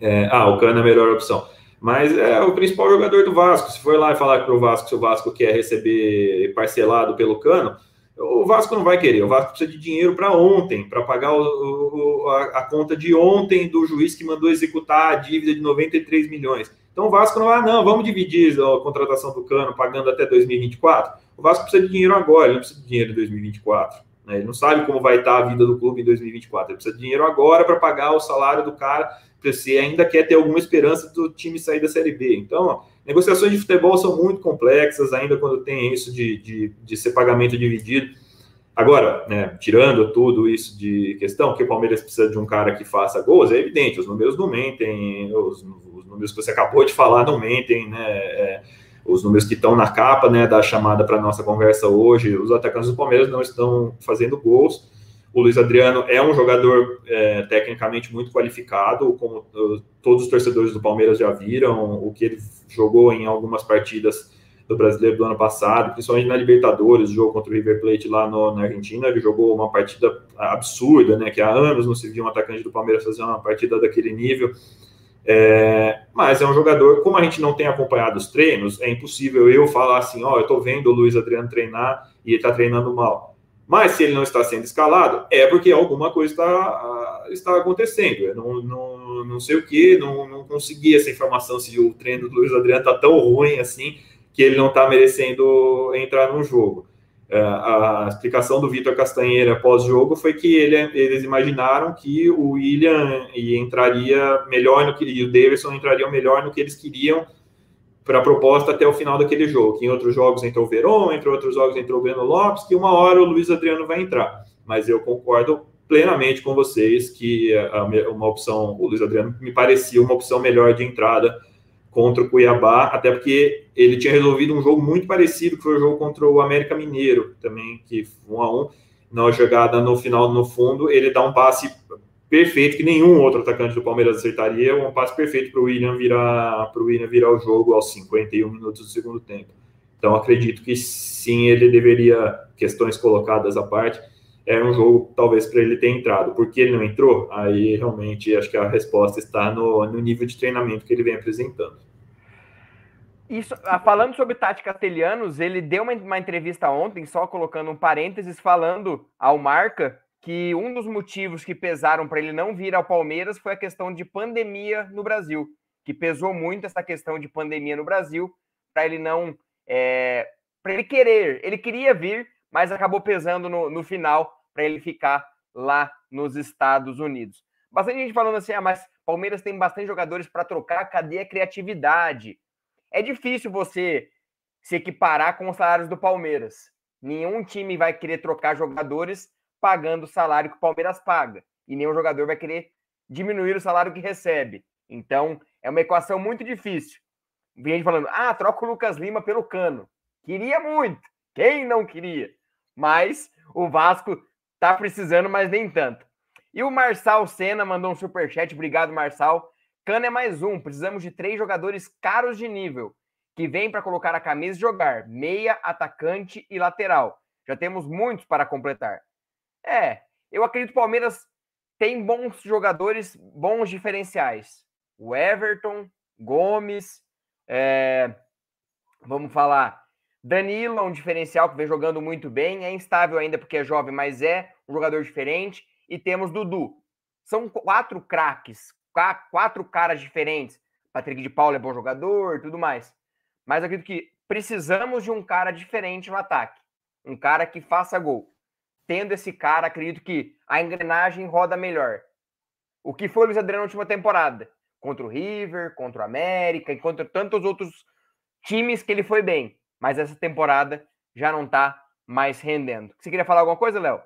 É, ah, o Cano é a melhor opção. Mas é o principal jogador do Vasco. Se for lá e falar para o Vasco se o Vasco quer receber parcelado pelo Cano, o Vasco não vai querer. O Vasco precisa de dinheiro para ontem, para pagar o, o, a, a, conta de ontem do juiz que mandou executar a dívida de 93 milhões. Então o Vasco não vai, não, vamos dividir a contratação do Cano pagando até 2024. O Vasco precisa de dinheiro agora, ele não precisa de dinheiro em 2024. Né? Ele não sabe como vai estar a vida do clube em 2024. Ele precisa de dinheiro agora para pagar o salário do cara, se ainda quer ter alguma esperança do time sair da Série B. Então, negociações de futebol são muito complexas, ainda quando tem isso de, de, de ser pagamento dividido. Agora, né, tirando tudo isso de questão, que o Palmeiras precisa de um cara que faça gols, é evidente, os números não mentem, os, os números que você acabou de falar não mentem, né? É, os números que estão na capa né, da chamada para nossa conversa hoje, os atacantes do Palmeiras não estão fazendo gols. O Luiz Adriano é um jogador é, tecnicamente muito qualificado, como uh, todos os torcedores do Palmeiras já viram, o que ele jogou em algumas partidas do brasileiro do ano passado, principalmente na Libertadores, o jogo contra o River Plate lá no, na Argentina, ele jogou uma partida absurda, né? Que há anos não se viu um atacante do Palmeiras fazer uma partida daquele nível. É, mas é um jogador, como a gente não tem acompanhado os treinos, é impossível eu falar assim, ó, oh, eu estou vendo o Luiz Adriano treinar e ele está treinando mal. Mas se ele não está sendo escalado, é porque alguma coisa está, está acontecendo. Eu não, não, não sei o que, não, não consegui essa informação se o treino do Luiz Adriano está tão ruim assim que ele não está merecendo entrar no jogo. É, a explicação do Vitor Castanheira após jogo foi que ele, eles imaginaram que o William entraria melhor no que e o Davidson entrariam melhor no que eles queriam para a proposta até o final daquele jogo. Que em outros jogos entrou o Verón, entre outros jogos entrou o Breno Lopes, que uma hora o Luiz Adriano vai entrar. Mas eu concordo plenamente com vocês que uma opção, o Luiz Adriano me parecia uma opção melhor de entrada contra o Cuiabá, até porque ele tinha resolvido um jogo muito parecido, que foi o jogo contra o América Mineiro, também, que um a um, na jogada no final, no fundo, ele dá um passe perfeito que nenhum outro atacante do Palmeiras acertaria, um passe perfeito para o William virar para o William virar o jogo aos 51 minutos do segundo tempo. Então acredito que sim, ele deveria questões colocadas à parte, era um jogo talvez para ele ter entrado. Porque ele não entrou? Aí realmente acho que a resposta está no, no nível de treinamento que ele vem apresentando. Isso, ah, falando sobre Tati Castelhanos, ele deu uma, uma entrevista ontem, só colocando um parênteses, falando ao Marca que um dos motivos que pesaram para ele não vir ao Palmeiras foi a questão de pandemia no Brasil, que pesou muito essa questão de pandemia no Brasil, para ele não. É, para ele querer. Ele queria vir, mas acabou pesando no, no final para ele ficar lá nos Estados Unidos. Bastante gente falando assim, ah, mas Palmeiras tem bastante jogadores para trocar, cadê a criatividade? É difícil você se equiparar com os salários do Palmeiras. Nenhum time vai querer trocar jogadores pagando o salário que o Palmeiras paga. E nenhum jogador vai querer diminuir o salário que recebe. Então, é uma equação muito difícil. Vem gente falando, ah, troca o Lucas Lima pelo Cano. Queria muito. Quem não queria? Mas o Vasco tá precisando, mas nem tanto. E o Marçal Senna mandou um superchat. Obrigado, Marçal. Cano é mais um. Precisamos de três jogadores caros de nível que vêm para colocar a camisa e jogar. Meia, atacante e lateral. Já temos muitos para completar. É, eu acredito que o Palmeiras tem bons jogadores, bons diferenciais. O Everton, Gomes, é, vamos falar, Danilo é um diferencial que vem jogando muito bem, é instável ainda porque é jovem, mas é um jogador diferente. E temos Dudu. São quatro craques, quatro caras diferentes. Patrick de Paula é bom jogador, tudo mais. Mas acredito que precisamos de um cara diferente no ataque. Um cara que faça gol tendo esse cara, acredito que a engrenagem roda melhor. O que foi o Luiz Adriano na última temporada? Contra o River, contra o América e contra tantos outros times que ele foi bem. Mas essa temporada já não está mais rendendo. Você queria falar alguma coisa, Léo?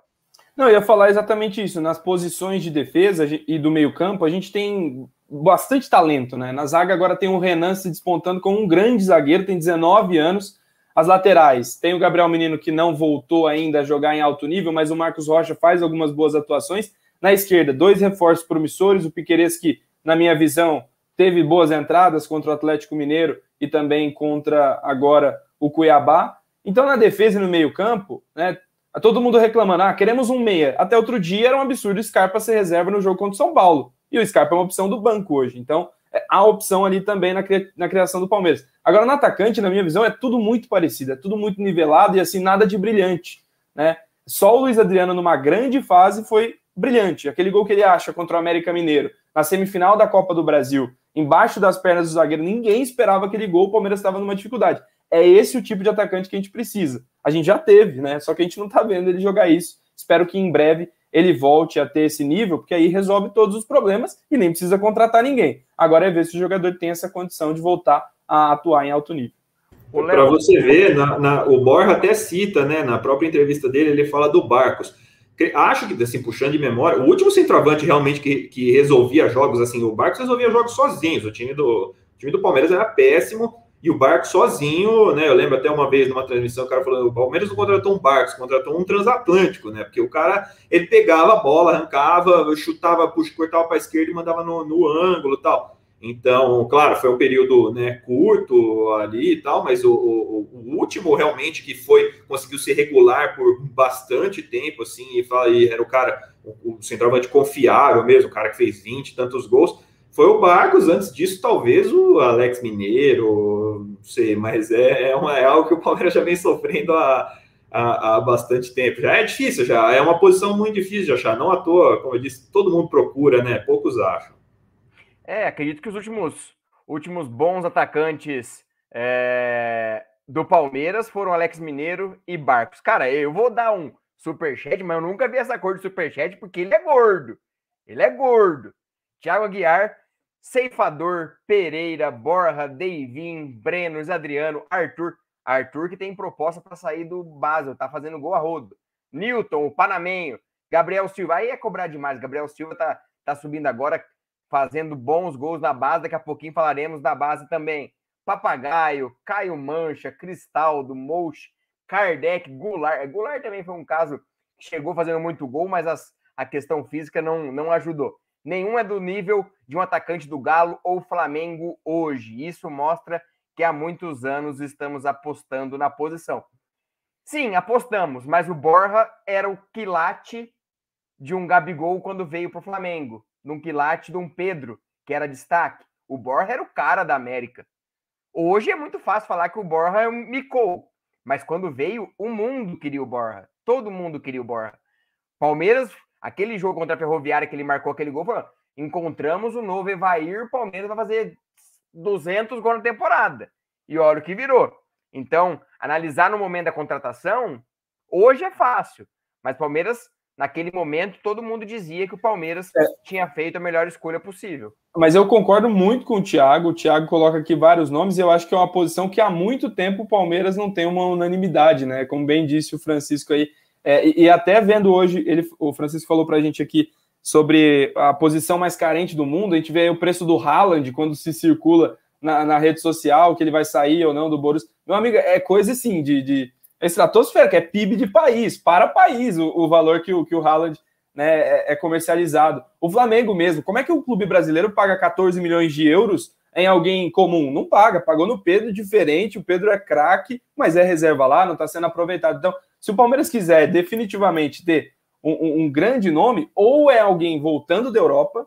Não, eu ia falar exatamente isso. Nas posições de defesa e do meio-campo, a gente tem bastante talento, né? Na zaga agora tem o Renan se despontando como um grande zagueiro, tem 19 anos as laterais, tem o Gabriel Menino que não voltou ainda a jogar em alto nível, mas o Marcos Rocha faz algumas boas atuações. Na esquerda, dois reforços promissores, o Piqueires que, na minha visão, teve boas entradas contra o Atlético Mineiro e também contra agora o Cuiabá. Então, na defesa e no meio-campo, né, todo mundo reclamando: ah, queremos um meia. Até outro dia era um absurdo o Scarpa ser reserva no jogo contra o São Paulo. E o Scarpa é uma opção do banco hoje. Então, há opção ali também na, na criação do Palmeiras. Agora, no atacante, na minha visão, é tudo muito parecido, é tudo muito nivelado e assim, nada de brilhante. Né? Só o Luiz Adriano, numa grande fase, foi brilhante. Aquele gol que ele acha contra o América Mineiro, na semifinal da Copa do Brasil, embaixo das pernas do zagueiro, ninguém esperava aquele gol, o Palmeiras estava numa dificuldade. É esse o tipo de atacante que a gente precisa. A gente já teve, né? Só que a gente não está vendo ele jogar isso. Espero que em breve ele volte a ter esse nível, porque aí resolve todos os problemas e nem precisa contratar ninguém. Agora é ver se o jogador tem essa condição de voltar a atuar em alto nível. Para você ver, na, na, o Borja até cita, né, na própria entrevista dele, ele fala do Barcos. Acho que, assim, puxando de memória, o último centroavante realmente que, que resolvia jogos, assim, o Barcos resolvia jogos sozinhos. O time do, o time do Palmeiras era péssimo e o Barcos sozinho, né? Eu lembro até uma vez numa transmissão, o cara falando: o Palmeiras não contratou um Barcos, contratou um transatlântico, né? Porque o cara ele pegava a bola, arrancava, chutava, puxa, cortava para a esquerda e mandava no, no ângulo e tal. Então, claro, foi um período né, curto ali e tal, mas o, o, o, último realmente que foi, conseguiu ser regular por bastante tempo, assim, e, fala, e era o cara, o, o centroavante confiável mesmo, o cara que fez 20 tantos gols, foi o Barcos, antes disso, talvez o Alex Mineiro, não sei, mas é, é, uma, é algo que o Palmeiras já vem sofrendo há, há, há, bastante tempo. Já é difícil, já é uma posição muito difícil de achar, não à toa, como eu disse, todo mundo procura, né? Poucos acham. É, acredito que os últimos, últimos bons atacantes é, do Palmeiras foram Alex Mineiro e Barcos. Cara, eu vou dar um superchat, mas eu nunca vi essa cor de superchat porque ele é gordo. Ele é gordo. Thiago Aguiar, Ceifador, Pereira, Borja, Deivin, Brenos, Adriano, Arthur. Arthur que tem proposta para sair do Basel, tá fazendo gol a rodo. Newton, o Panamenho, Gabriel Silva. Aí é cobrar demais. Gabriel Silva tá, tá subindo agora fazendo bons gols na base. Daqui a pouquinho falaremos da base também. Papagaio, Caio Mancha, Cristaldo, Mouch, Kardec, Goulart. Goulart também foi um caso que chegou fazendo muito gol, mas as, a questão física não, não ajudou. Nenhum é do nível de um atacante do Galo ou Flamengo hoje. Isso mostra que há muitos anos estamos apostando na posição. Sim, apostamos, mas o Borja era o quilate de um Gabigol quando veio para o Flamengo, num quilate de um Pedro, que era destaque. O Borja era o cara da América. Hoje é muito fácil falar que o Borja é um micou, mas quando veio, o mundo queria o Borja. Todo mundo queria o Borja. Palmeiras, aquele jogo contra a Ferroviária que ele marcou aquele gol, falou, encontramos o novo Evair, o Palmeiras vai fazer 200 gols na temporada. E olha o que virou. Então, analisar no momento da contratação, hoje é fácil. Mas Palmeiras, naquele momento, todo mundo dizia que o Palmeiras é. tinha feito a melhor escolha possível. Mas eu concordo muito com o Thiago. O Thiago coloca aqui vários nomes e eu acho que é uma posição que há muito tempo o Palmeiras não tem uma unanimidade, né? Como bem disse o Francisco aí. É, e, até vendo hoje, ele, o Francisco falou para a gente aqui sobre a posição mais carente do mundo. A gente vê o preço do Haaland quando se circula na, na, rede social, que ele vai sair ou não do Borussia. Meu amigo, é coisa assim de, de estratosfera, que é PIB de país, para país, o, o valor que o, que o Haaland né, é, é, comercializado. O Flamengo mesmo, como é que o clube brasileiro paga 14 milhões de euros em alguém comum? Não paga, pagou no Pedro diferente, o Pedro é craque, mas é reserva lá, não está sendo aproveitado. Então, se o Palmeiras quiser definitivamente ter um, um, grande nome, ou é alguém voltando da Europa,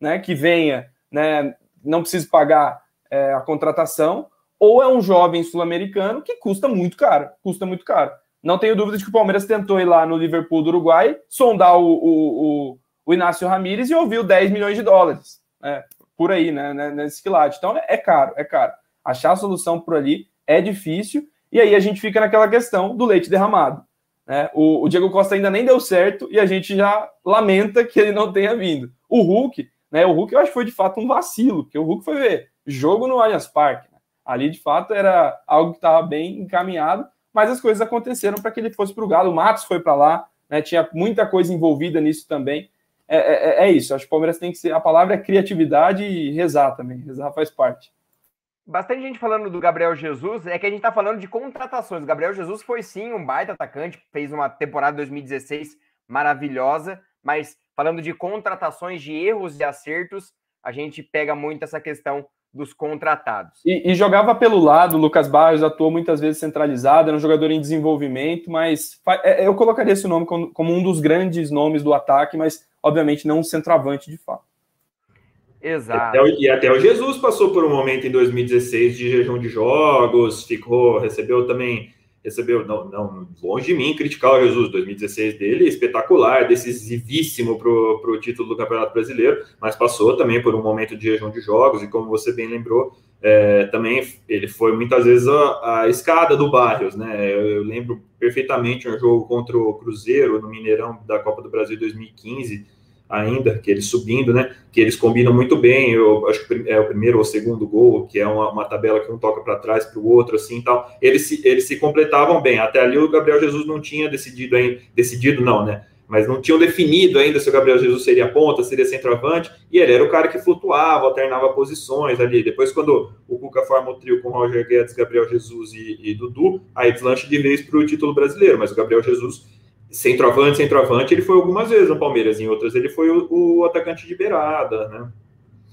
né, que venha, né, não precisa pagar é, a contratação, ou é um jovem sul-americano que custa muito caro, custa muito caro. Não tenho dúvida de que o Palmeiras tentou ir lá no Liverpool do Uruguai, sondar o, o, o, o Inácio Ramírez e ouviu 10 milhões de dólares, né, por aí, né, né nesse quilate. Então é caro, é caro. Achar a solução por ali é difícil, e aí a gente fica naquela questão do leite derramado. Né? O, o, Diego Costa ainda nem deu certo e a gente já lamenta que ele não tenha vindo. O Hulk, né? O Hulk eu acho que foi de fato um vacilo, porque o Hulk foi ver jogo no Allianz Parque. Né? Ali, de fato, era algo que estava bem encaminhado, mas as coisas aconteceram para que ele fosse para o Galo. O Matos foi para lá, né? tinha muita coisa envolvida nisso também. É, é, é, isso, acho que o Palmeiras tem que ser. A palavra é criatividade e rezar também. Rezar faz parte. Bastante gente falando do Gabriel Jesus, é que a gente está falando de contratações. O Gabriel Jesus foi sim um baita atacante, fez uma temporada 2016 maravilhosa, mas falando de contratações, de erros e acertos, a gente pega muito essa questão dos contratados. E, e, jogava pelo lado, Lucas Barros atuou muitas vezes centralizado, era um jogador em desenvolvimento, mas é, eu colocaria esse nome como, como um dos grandes nomes do ataque, mas obviamente não um centroavante de fato. Exato. Até, e até o Jesus passou por um momento em 2016 de jejum de jogos, ficou, recebeu também recebeu, não, não, longe de mim criticar o Jesus, 2016 dele, espetacular, decisivíssimo para o título do Campeonato Brasileiro, mas passou também por um momento de jejum de jogos, e como você bem lembrou, é, também ele foi muitas vezes a, a escada do Barrios, né? Eu, eu, lembro perfeitamente um jogo contra o Cruzeiro no Mineirão da Copa do Brasil 2015 ainda, que eles subindo, né? Que eles combinam muito bem. Eu acho que é o primeiro ou segundo gol, que é uma, uma tabela que um toca para trás para o outro, assim, tal. Eles se, eles se completavam bem. Até ali o Gabriel Jesus não tinha decidido ainda, decidido não, né? Mas não tinham definido ainda se o Gabriel Jesus seria ponta, seria centroavante, e ele era o cara que flutuava, alternava posições ali. Depois, quando o Cuca forma o trio com Roger Guedes, Gabriel Jesus e, e Dudu, aí deslancha de vez para o título brasileiro. Mas o Gabriel Jesus centroavante, centroavante, ele foi algumas vezes no Palmeiras, em outras ele foi o, o atacante de beirada, né?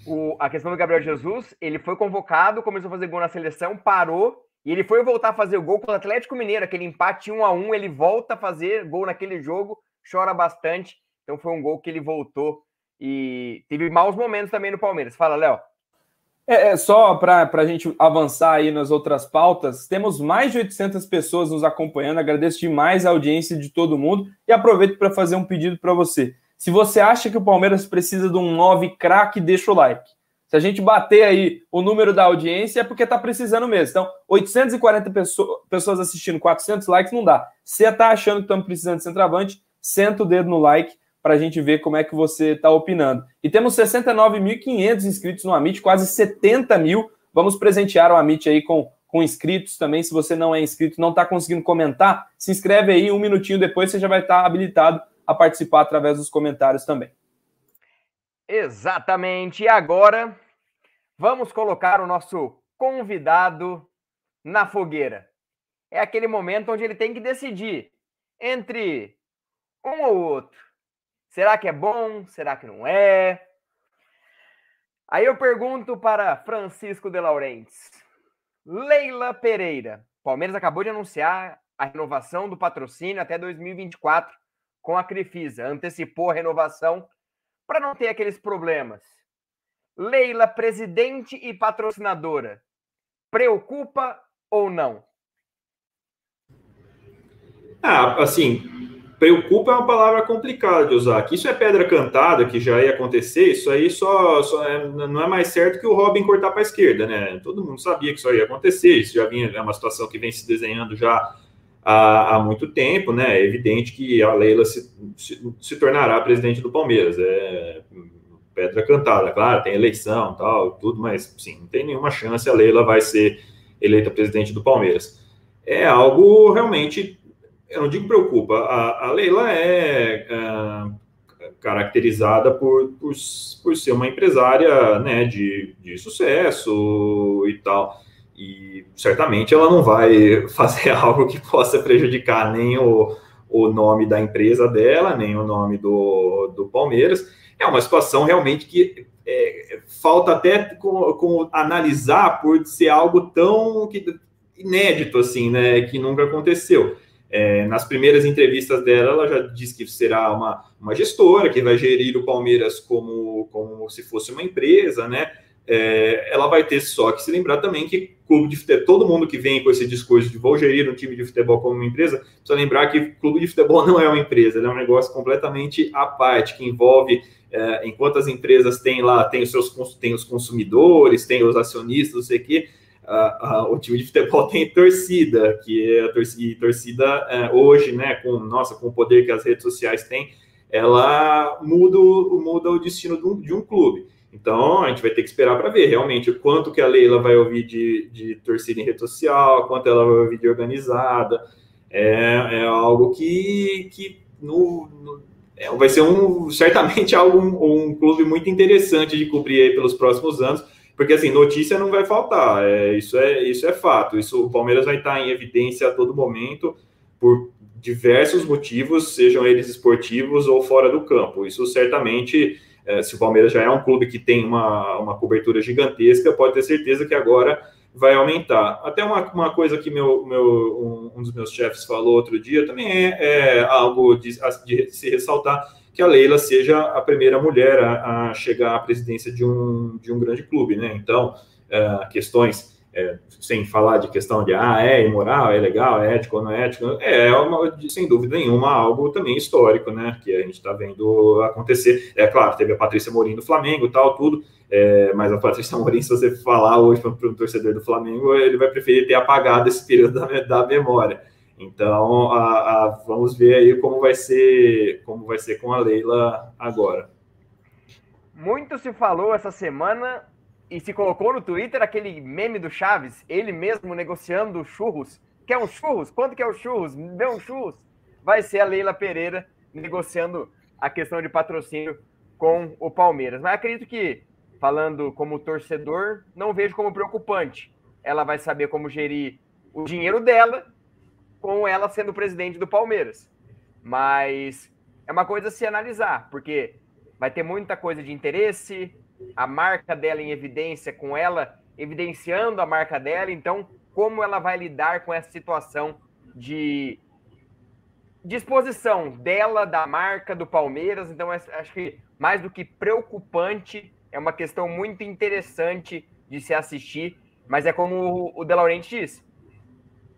O, a questão do Gabriel Jesus, ele foi convocado, começou a fazer gol na seleção, parou, e ele foi voltar a fazer gol com o Atlético Mineiro, aquele empate 1 a 1 ele volta a fazer gol naquele jogo, chora bastante, então foi um gol que ele voltou e teve maus momentos também no Palmeiras. Fala, Léo. É, é só para a gente avançar aí nas outras pautas, temos mais de 800 pessoas nos acompanhando. Agradeço demais a audiência de todo mundo e aproveito para fazer um pedido para você. Se você acha que o Palmeiras precisa de um 9 craque, deixa o like. Se a gente bater aí o número da audiência, é porque está precisando mesmo. Então, 840 pessoas assistindo, 400 likes não dá. Se você está achando que estamos precisando de centroavante, senta o dedo no like para a gente ver como é que você está opinando. E temos 69.500 inscritos no Amit, quase 70 mil. Vamos presentear o Amit aí com, com inscritos também. Se você não é inscrito, não está conseguindo comentar, se inscreve aí, um minutinho depois você já vai estar tá habilitado a participar através dos comentários também. Exatamente. E agora vamos colocar o nosso convidado na fogueira. É aquele momento onde ele tem que decidir entre um ou outro Será que é bom? Será que não é? Aí eu pergunto para Francisco de Laurentes. Leila Pereira. Palmeiras acabou de anunciar a renovação do patrocínio até 2024 com a Crefisa. Antecipou a renovação para não ter aqueles problemas. Leila, presidente e patrocinadora, preocupa ou não? Ah, assim, preocupa é uma palavra complicada de usar. Que isso é pedra cantada, que já ia acontecer, isso aí só, só é, não é mais certo que o Robin cortar para a esquerda, né? Todo mundo sabia que isso ia acontecer, isso já vinha, é uma situação que vem se desenhando já há, há muito tempo, né? É evidente que a Leila se, se, se tornará presidente do Palmeiras. É pedra cantada, claro, tem eleição tal, tudo, mas sim, não tem nenhuma chance a Leila vai ser eleita presidente do Palmeiras. É algo realmente, eu não digo preocupa, a, a Leila é, é caracterizada por, por, por, ser uma empresária né, de, de sucesso e tal. E certamente ela não vai fazer algo que possa prejudicar nem o, o nome da empresa dela, nem o nome do, do Palmeiras. É uma situação realmente que é, falta até com, com, analisar por ser algo tão que, inédito assim, né, que nunca aconteceu. É, nas primeiras entrevistas dela, ela já disse que será uma, uma gestora que vai gerir o Palmeiras como, como se fosse uma empresa, né? É, ela vai ter só que se lembrar também que clube de futebol, todo mundo que vem com esse discurso de vou gerir um time de futebol como uma empresa, precisa lembrar que clube de futebol não é uma empresa, é um negócio completamente à parte, que envolve, é, enquanto as empresas têm lá, tem os seus tem os consumidores, tem os acionistas, não sei o quê, o time de futebol tem torcida, que é a torcida, torcida é, hoje, né, com, nossa, com o poder que as redes sociais têm, ela muda, muda o destino de um, de um clube. Então, a gente vai ter que esperar para ver realmente o quanto que a Leila vai ouvir de, de torcida em rede social, quanto ela vai ouvir de organizada. É, é algo que, que no, no, é, vai ser um, certamente algo, um, um, clube muito interessante de cobrir pelos próximos anos, porque assim, notícia não vai faltar, é, isso, é, isso é fato. Isso, o Palmeiras vai estar em evidência a todo momento por diversos motivos, sejam eles esportivos ou fora do campo. Isso certamente é, se o Palmeiras já é um clube que tem uma, uma cobertura gigantesca, pode ter certeza que agora vai aumentar. Até uma, uma coisa que meu, meu, um, um dos meus chefes falou outro dia também é, é algo de, de, se ressaltar que a Leila seja a primeira mulher a, a, chegar à presidência de um, de um grande clube, né? Então, é, questões é, sem falar de questão de ah, é imoral, é legal, é ético ou não é ético, é uma, sem dúvida nenhuma algo também histórico, né? Que a gente está vendo acontecer. É claro, teve a Patrícia Morim do Flamengo tal, tudo, é, mas a Patrícia Morim, se você falar hoje para um torcedor do Flamengo, ele vai preferir ter apagado esse período da, da memória. Então, a, a, vamos ver aí como vai ser, como vai ser com a Leila agora. Muito se falou essa semana e se colocou no Twitter aquele meme do Chaves, ele mesmo negociando churros. Quer um churros? Quanto que é o churros? Dê um churros. Vai ser a Leila Pereira negociando a questão de patrocínio com o Palmeiras. Mas acredito que, falando como torcedor, não vejo como preocupante. Ela vai saber como gerir o dinheiro dela com ela sendo presidente do Palmeiras. Mas é uma coisa a se analisar, porque vai ter muita coisa de interesse, a marca dela em evidência, com ela evidenciando a marca dela. Então, como ela vai lidar com essa situação de disposição dela, da marca, do Palmeiras? Então, acho que mais do que preocupante, é uma questão muito interessante de se assistir. Mas é como o De Laurenti disse: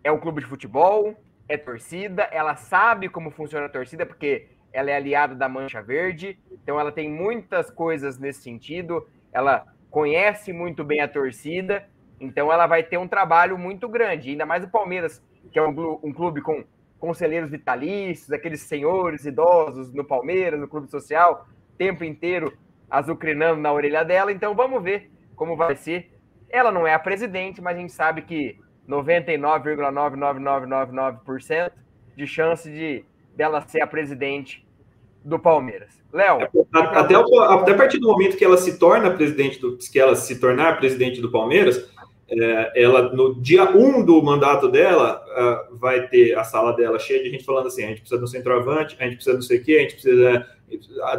é um clube de futebol, é torcida, ela sabe como funciona a torcida, porque ela é aliada da Mancha Verde, então ela tem muitas coisas nesse sentido, ela conhece muito bem a torcida, então ela vai ter um trabalho muito grande, ainda mais o Palmeiras, que é um, clube com conselheiros vitalícios, aqueles senhores idosos no Palmeiras, no clube social, tempo inteiro azucrinando na orelha dela, então vamos ver como vai ser. Ela não é a presidente, mas a gente sabe que 99,99999% de chance de dela ser a presidente do Palmeiras. Léo. Até, até a partir do momento que ela se torna presidente do que ela se tornar presidente do Palmeiras, é, ela no dia 1 um do mandato dela vai ter a sala dela cheia de gente falando assim: a gente precisa de um centroavante, a gente precisa não sei o quê, a gente precisa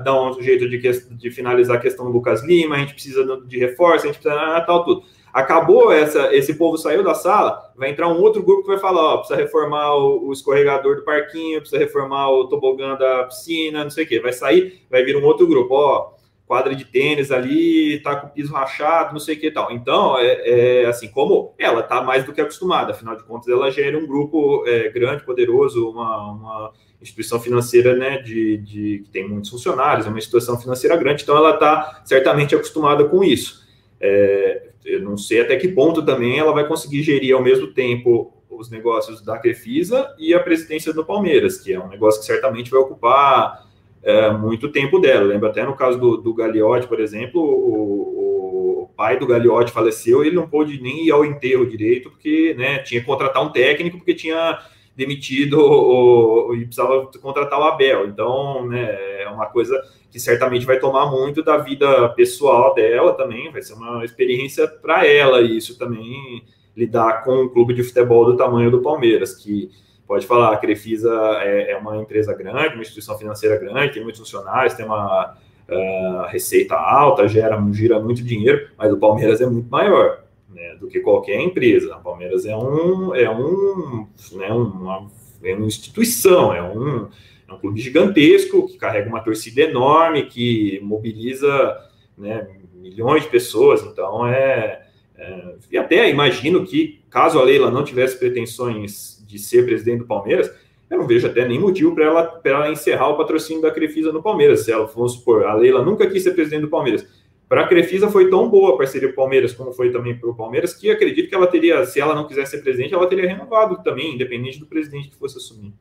dar um jeito de, de finalizar a questão do Lucas Lima, a gente precisa de reforço, a gente precisa ah, tal, tudo. Acabou essa, esse povo saiu da sala, vai entrar um outro grupo que vai falar, ó, precisa reformar o, o escorregador do parquinho, precisa reformar o tobogã da piscina, não sei o quê. Vai sair, vai vir um outro grupo, ó, quadra de tênis ali, tá com o piso rachado, não sei o que e tal. Então, é, é, assim, como ela tá mais do que acostumada, afinal de contas, ela gera um grupo é, grande, poderoso, uma, uma instituição financeira, né, de, de, que tem muitos funcionários, é uma instituição financeira grande, então ela está certamente acostumada com isso. É, eu não sei até que ponto também ela vai conseguir gerir ao mesmo tempo os negócios da Crefisa e a presidência do Palmeiras, que é um negócio que certamente vai ocupar é, muito tempo dela. Lembro até no caso do, do Gagliotti, por exemplo, o, o, pai do Gagliotti faleceu e ele não pôde nem ir ao enterro direito, porque né, tinha que contratar um técnico, porque tinha demitido o, e precisava contratar o Abel. Então, né, é uma coisa que certamente vai tomar muito da vida pessoal dela também, vai ser uma experiência para ela isso também lidar com um clube de futebol do tamanho do Palmeiras, que pode falar, a Crefisa é, é uma empresa grande, uma instituição financeira grande, tem muitos funcionários, tem uma uh, receita alta, gera, gira muito dinheiro, mas o Palmeiras é muito maior né, do que qualquer empresa. O Palmeiras é um, é um, né, uma, é uma instituição, é um, é um clube gigantesco que carrega uma torcida enorme, que mobiliza né, milhões de pessoas. Então é, é, e até imagino que caso a Leila não tivesse pretensões de ser presidente do Palmeiras, eu não vejo até nem motivo para ela, ela encerrar o patrocínio da Crefisa no Palmeiras. Se ela, vamos supor, a Leila nunca quis ser presidente do Palmeiras. Para a Crefisa foi tão boa a parceria com o Palmeiras, como foi também para o Palmeiras, que acredito que ela teria, se ela não quisesse ser presidente, ela teria renovado também, independente do presidente que fosse assumir.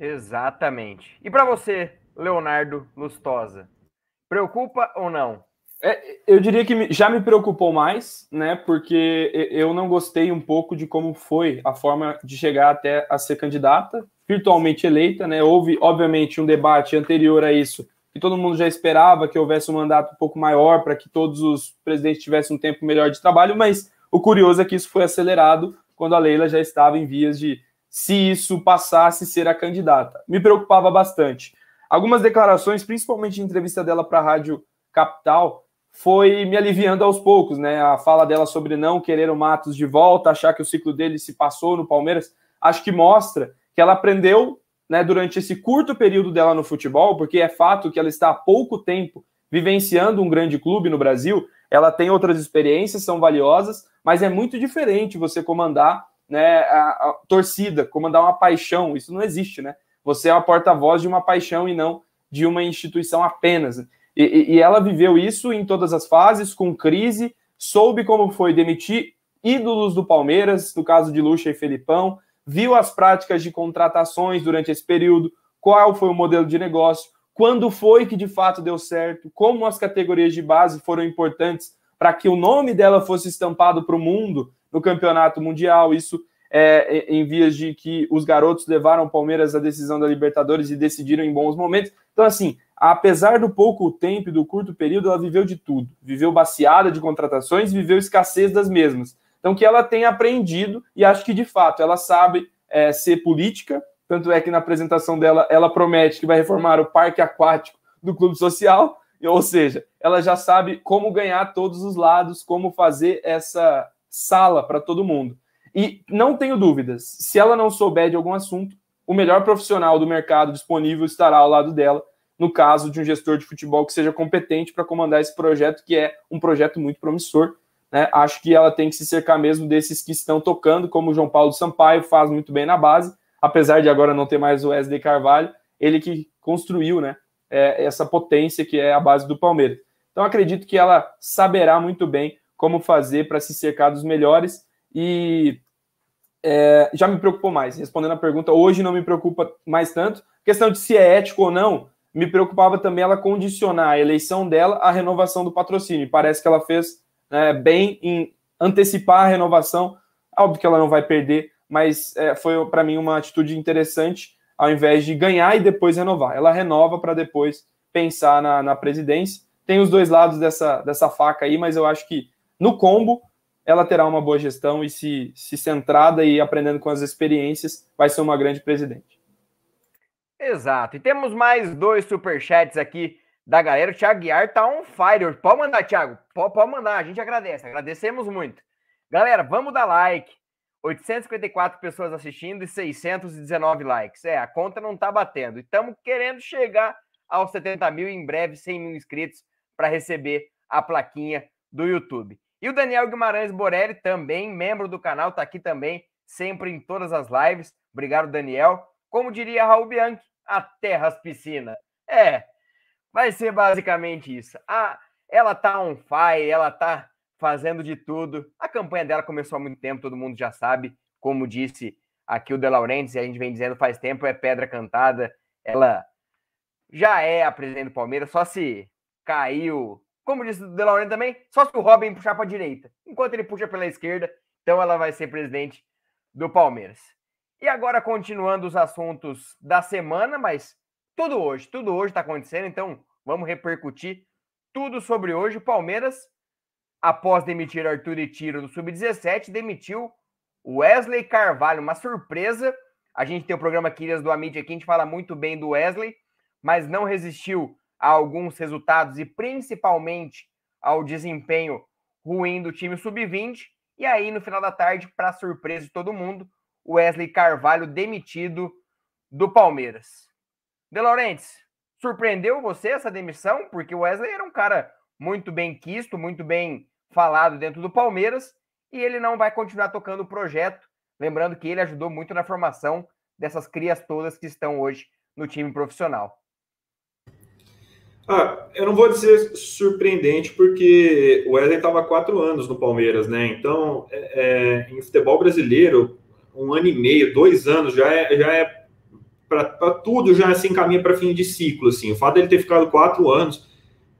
Exatamente. E para você, Leonardo Lustosa, preocupa ou não? É, eu diria que já me preocupou mais, né? Porque eu não gostei um pouco de como foi a forma de chegar até a ser candidata, virtualmente eleita, né? Houve, obviamente, um debate anterior a isso, que todo mundo já esperava que houvesse um mandato um pouco maior para que todos os presidentes tivessem um tempo melhor de trabalho, mas o curioso é que isso foi acelerado quando a Leila já estava em vias de, se isso passasse, ser a candidata. Me preocupava bastante. Algumas declarações, principalmente em entrevista dela para a Rádio Capital, foi me aliviando aos poucos, né? A fala dela sobre não querer o Matos de volta, achar que o ciclo dele se passou no Palmeiras, acho que mostra que ela aprendeu, né, durante esse curto período dela no futebol, porque é fato que ela está há pouco tempo vivenciando um grande clube no Brasil, ela tem outras experiências, são valiosas, mas é muito diferente você comandar, né, a, a torcida, comandar uma paixão, isso não existe, né? Você é a porta-voz de uma paixão e não de uma instituição apenas. E, e, ela viveu isso em todas as fases, com crise, soube como foi demitir ídolos do Palmeiras, no caso de Lucha e Felipão, viu as práticas de contratações durante esse período, qual foi o modelo de negócio, quando foi que de fato deu certo, como as categorias de base foram importantes para que o nome dela fosse estampado para o mundo no campeonato mundial. Isso é, em vias de que os garotos levaram o Palmeiras à decisão da Libertadores e decidiram em bons momentos. Então, assim, apesar do pouco tempo e do curto período, ela viveu de tudo. Viveu baciada de contratações, viveu escassez das mesmas. Então, que ela tem aprendido, e acho que de fato ela sabe é, ser política, tanto é que na apresentação dela ela promete que vai reformar o parque aquático do Clube Social, ou seja, ela já sabe como ganhar todos os lados, como fazer essa sala para todo mundo. E não tenho dúvidas, se ela não souber de algum assunto, o melhor profissional do mercado disponível estará ao lado dela no caso de um gestor de futebol que seja competente para comandar esse projeto, que é um projeto muito promissor. Né? Acho que ela tem que se cercar mesmo desses que estão tocando, como o João Paulo Sampaio faz muito bem na base, apesar de agora não ter mais o Wesley Carvalho, ele que construiu né, é, essa potência que é a base do Palmeiras. Então acredito que ela saberá muito bem como fazer para se cercar dos melhores e é, já me preocupou mais. Respondendo a pergunta, hoje não me preocupa mais tanto. questão de se é ético ou não, me preocupava também ela condicionar a eleição dela à renovação do patrocínio. Parece que ela fez né, bem em antecipar a renovação. Óbvio que ela não vai perder, mas é, foi para mim uma atitude interessante, ao invés de ganhar e depois renovar. Ela renova para depois pensar na, na presidência. Tem os dois lados dessa, dessa faca aí, mas eu acho que no combo ela terá uma boa gestão e se, se centrada e aprendendo com as experiências, vai ser uma grande presidente. Exato. E temos mais dois superchats aqui da galera. O Thiago Guiar tá on fire. Pode mandar, Thiago. Pode, mandar. A gente agradece. Agradecemos muito. Galera, vamos dar like. 854 pessoas assistindo e 619 likes. É, a conta não tá batendo. E estamos querendo chegar aos 70 mil em breve, 100 mil inscritos para receber a plaquinha do YouTube. E o Daniel Guimarães Borelli, também membro do canal, tá aqui também, sempre em todas as lives. Obrigado, Daniel. Como diria Raul Bianchi, a terras piscina. É, vai ser basicamente isso. Ah, ela tá on fire, ela tá fazendo de tudo. A campanha dela começou há muito tempo, todo mundo já sabe. Como disse aqui o De Laurentiis, e a gente vem dizendo faz tempo, é pedra cantada. Ela já é a presidente do Palmeiras, só se caiu. Como disse o De Laurentiis também, só se o Robin puxar para a direita. Enquanto ele puxa pela esquerda, então ela vai ser presidente do Palmeiras. E agora, continuando os assuntos da semana, mas tudo hoje, tudo hoje está acontecendo, então vamos repercutir tudo sobre hoje. O Palmeiras, após demitir Arthur e Tiro do Sub-17, demitiu Wesley Carvalho, uma surpresa. A gente tem o programa Quilhas do Amit aqui, a gente fala muito bem do Wesley, mas não resistiu a alguns resultados e principalmente ao desempenho ruim do time Sub-20. E aí, no final da tarde, para surpresa de todo mundo, Wesley Carvalho demitido do Palmeiras. De Laurentiis, surpreendeu você essa demissão? Porque o Wesley era um cara muito bem quisto, muito bem falado dentro do Palmeiras e ele não vai continuar tocando o projeto. Lembrando que ele ajudou muito na formação dessas crias todas que estão hoje no time profissional. Ah, eu não vou dizer surpreendente, porque o Wesley estava há quatro anos no Palmeiras, né? Então, é, é, em futebol brasileiro, um ano e meio, dois anos, já é, já é para tudo já se encaminha para fim de ciclo, assim. O fato dele ter ficado quatro anos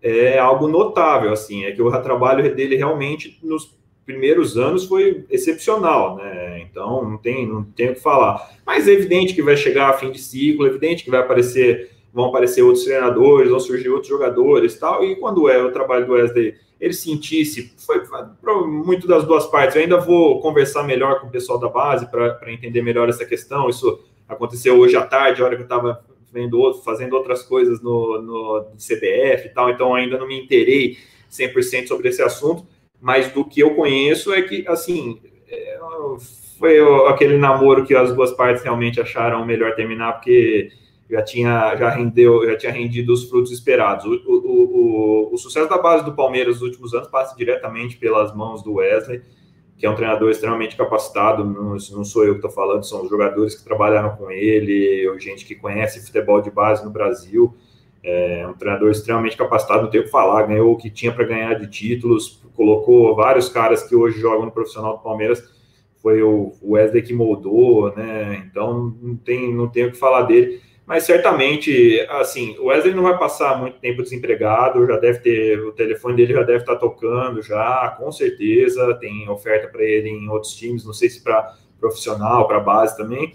é algo notável, assim, é que o trabalho dele realmente nos primeiros anos foi excepcional, né? Então não tem, não tem o que falar. Mas é evidente que vai chegar a fim de ciclo, é evidente que vai aparecer, vão aparecer outros treinadores, vão surgir outros jogadores, tal. E quando é o trabalho do Wesley ele sentisse, foi, muito das duas partes. Eu ainda vou conversar melhor com o pessoal da base para entender melhor essa questão. Isso aconteceu hoje à tarde, a hora que eu estava vendo fazendo outras coisas no, no CBF e tal, então ainda não me interei 100% sobre esse assunto, mas do que eu conheço é que, assim, é, foi aquele namoro que as duas partes realmente acharam melhor terminar, porque já tinha, já rendeu, já tinha rendido os frutos esperados. O, o, o, o, sucesso da base do Palmeiras nos últimos anos passa diretamente pelas mãos do Wesley, que é um treinador extremamente capacitado, não, não sou eu que estou falando, são os jogadores que trabalharam com ele, ou gente que conhece futebol de base no Brasil. É um treinador extremamente capacitado, não tenho o que falar, ganhou o que tinha para ganhar de títulos, colocou vários caras que hoje jogam no profissional do Palmeiras, foi o Wesley que moldou, né? Então não tem, não tenho o que falar dele mas certamente, assim, o Wesley não vai passar muito tempo desempregado, já deve ter, o telefone dele já deve estar tocando já, com certeza, tem oferta para ele em outros times, não sei se para profissional, para base também.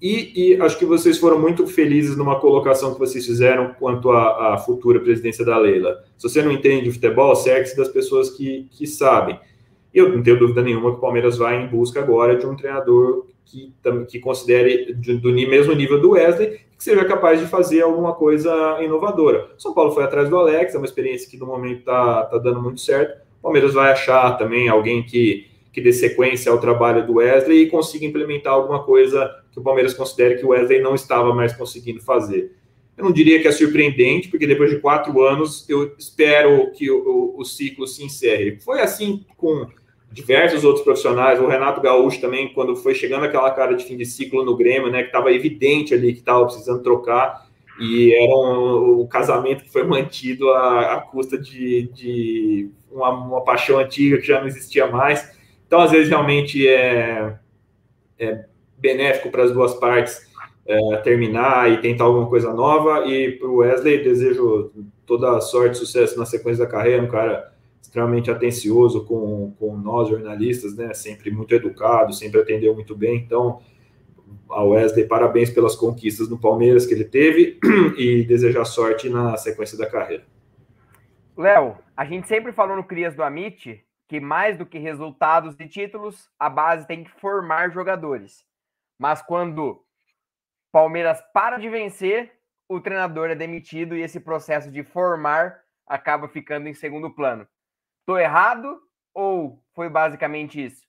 E, e, acho que vocês foram muito felizes numa colocação que vocês fizeram quanto à, à futura presidência da Leila. Se você não entende de futebol, cerque-se das pessoas que, que sabem. Eu não tenho dúvida nenhuma que o Palmeiras vai em busca agora de um treinador que, que considere do mesmo nível do Wesley que seja capaz de fazer alguma coisa inovadora. São Paulo foi atrás do Alex, é uma experiência que no momento está tá dando muito certo. O Palmeiras vai achar também alguém que, que dê sequência ao trabalho do Wesley e consiga implementar alguma coisa que o Palmeiras considere que o Wesley não estava mais conseguindo fazer. Eu não diria que é surpreendente, porque depois de quatro anos eu espero que o, o, o ciclo se encerre. Foi assim com diversos outros profissionais, o Renato Gaúcho também, quando foi chegando aquela cara de fim de ciclo no Grêmio, né, que estava evidente ali que estava precisando trocar, e era um, casamento que foi mantido à, à custa de, de uma, uma, paixão antiga que já não existia mais. Então, às vezes, realmente é, é benéfico para as duas partes é, terminar e tentar alguma coisa nova. E para o Wesley, desejo toda sorte sucesso na sequência da carreira, um cara extremamente atencioso com, com nós jornalistas, né? Sempre muito educado, sempre atendeu muito bem. Então, a Wesley, parabéns pelas conquistas no Palmeiras que ele teve e desejar sorte na sequência da carreira. Léo, a gente sempre falou no Crias do Amit que mais do que resultados e títulos, a base tem que formar jogadores. Mas quando Palmeiras para de vencer, o treinador é demitido e esse processo de formar acaba ficando em segundo plano. Tô errado ou foi basicamente isso?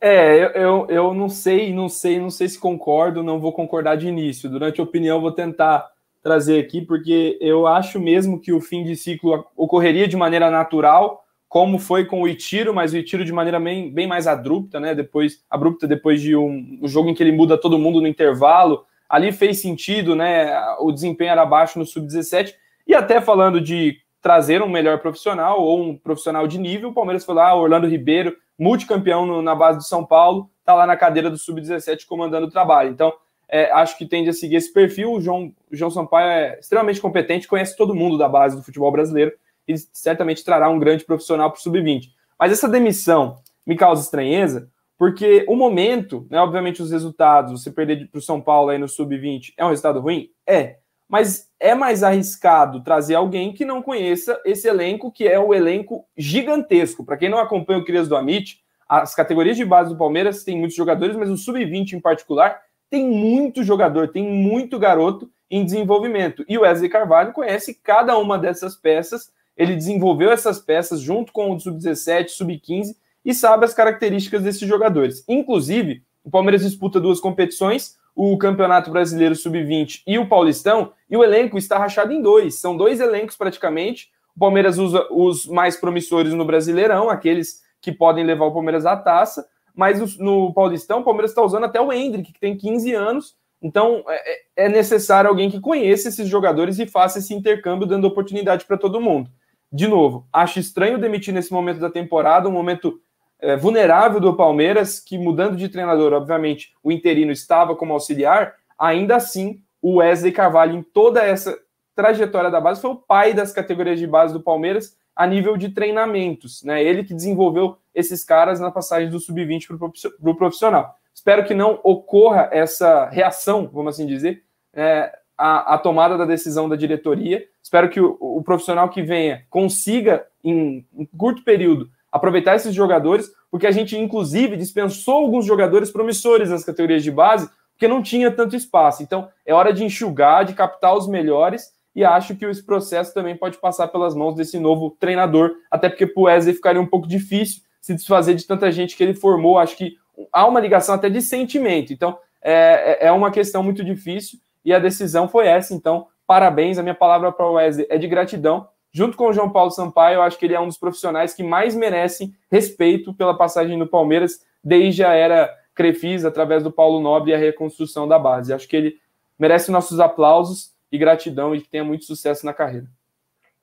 É, eu, eu, eu não sei, não sei, não sei se concordo, não vou concordar de início. Durante a opinião, vou tentar trazer aqui, porque eu acho mesmo que o fim de ciclo ocorreria de maneira natural, como foi com o Itiro, mas o Itiro de maneira bem, bem mais abrupta, né? Depois, abrupta depois de um, um jogo em que ele muda todo mundo no intervalo. Ali fez sentido, né? O desempenho era baixo no sub-17. E até falando de trazer um melhor profissional ou um profissional de nível, o Palmeiras foi lá, Orlando Ribeiro, multicampeão no, na base do São Paulo, tá lá na cadeira do sub-17 comandando o trabalho. Então, é, acho que tende a seguir esse perfil. O João, o João Sampaio é extremamente competente, conhece todo mundo da base do futebol brasileiro e certamente trará um grande profissional para o sub-20. Mas essa demissão me causa estranheza, porque o momento, né, obviamente os resultados, você perder para o São Paulo aí no sub-20 é um resultado ruim? É. Mas é mais arriscado trazer alguém que não conheça esse elenco, que é o elenco gigantesco. Para quem não acompanha o Crias do Amit, as categorias de base do Palmeiras têm muitos jogadores, mas o sub-20 em particular tem muito jogador, tem muito garoto em desenvolvimento. E o Wesley Carvalho conhece cada uma dessas peças ele desenvolveu essas peças junto com o sub-17, sub-15 e sabe as características desses jogadores. Inclusive, o Palmeiras disputa duas competições, o Campeonato Brasileiro Sub-20 e o Paulistão, e o elenco está rachado em dois. São dois elencos praticamente. O Palmeiras usa os mais promissores no Brasileirão, aqueles que podem levar o Palmeiras à taça, mas no Paulistão o Palmeiras está usando até o Hendrick, que tem 15 anos. Então é, é necessário alguém que conheça esses jogadores e faça esse intercâmbio, dando oportunidade para todo mundo de novo, acho estranho demitir nesse momento da temporada, um momento é, vulnerável do Palmeiras, que mudando de treinador, obviamente, o interino estava como auxiliar, ainda assim, o Wesley Carvalho, em toda essa trajetória da base, foi o pai das categorias de base do Palmeiras a nível de treinamentos, né? Ele que desenvolveu esses caras na passagem do sub-20 para o profissional. Espero que não ocorra essa reação, vamos assim dizer, é, a, a, tomada da decisão da diretoria. Espero que o, o profissional que venha consiga, em, em, curto período, aproveitar esses jogadores, porque a gente, inclusive, dispensou alguns jogadores promissores nas categorias de base, porque não tinha tanto espaço. Então, é hora de enxugar, de captar os melhores, e acho que esse processo também pode passar pelas mãos desse novo treinador, até porque para o Wesley ficaria um pouco difícil se desfazer de tanta gente que ele formou. Acho que há uma ligação até de sentimento. Então, é, é, é uma questão muito difícil e a decisão foi essa. Então, parabéns. A minha palavra para o Wesley é de gratidão. Junto com o João Paulo Sampaio, eu acho que ele é um dos profissionais que mais merecem respeito pela passagem do Palmeiras desde a era Crefis, através do Paulo Nobre e a reconstrução da base. Acho que ele merece nossos aplausos e gratidão e que tenha muito sucesso na carreira.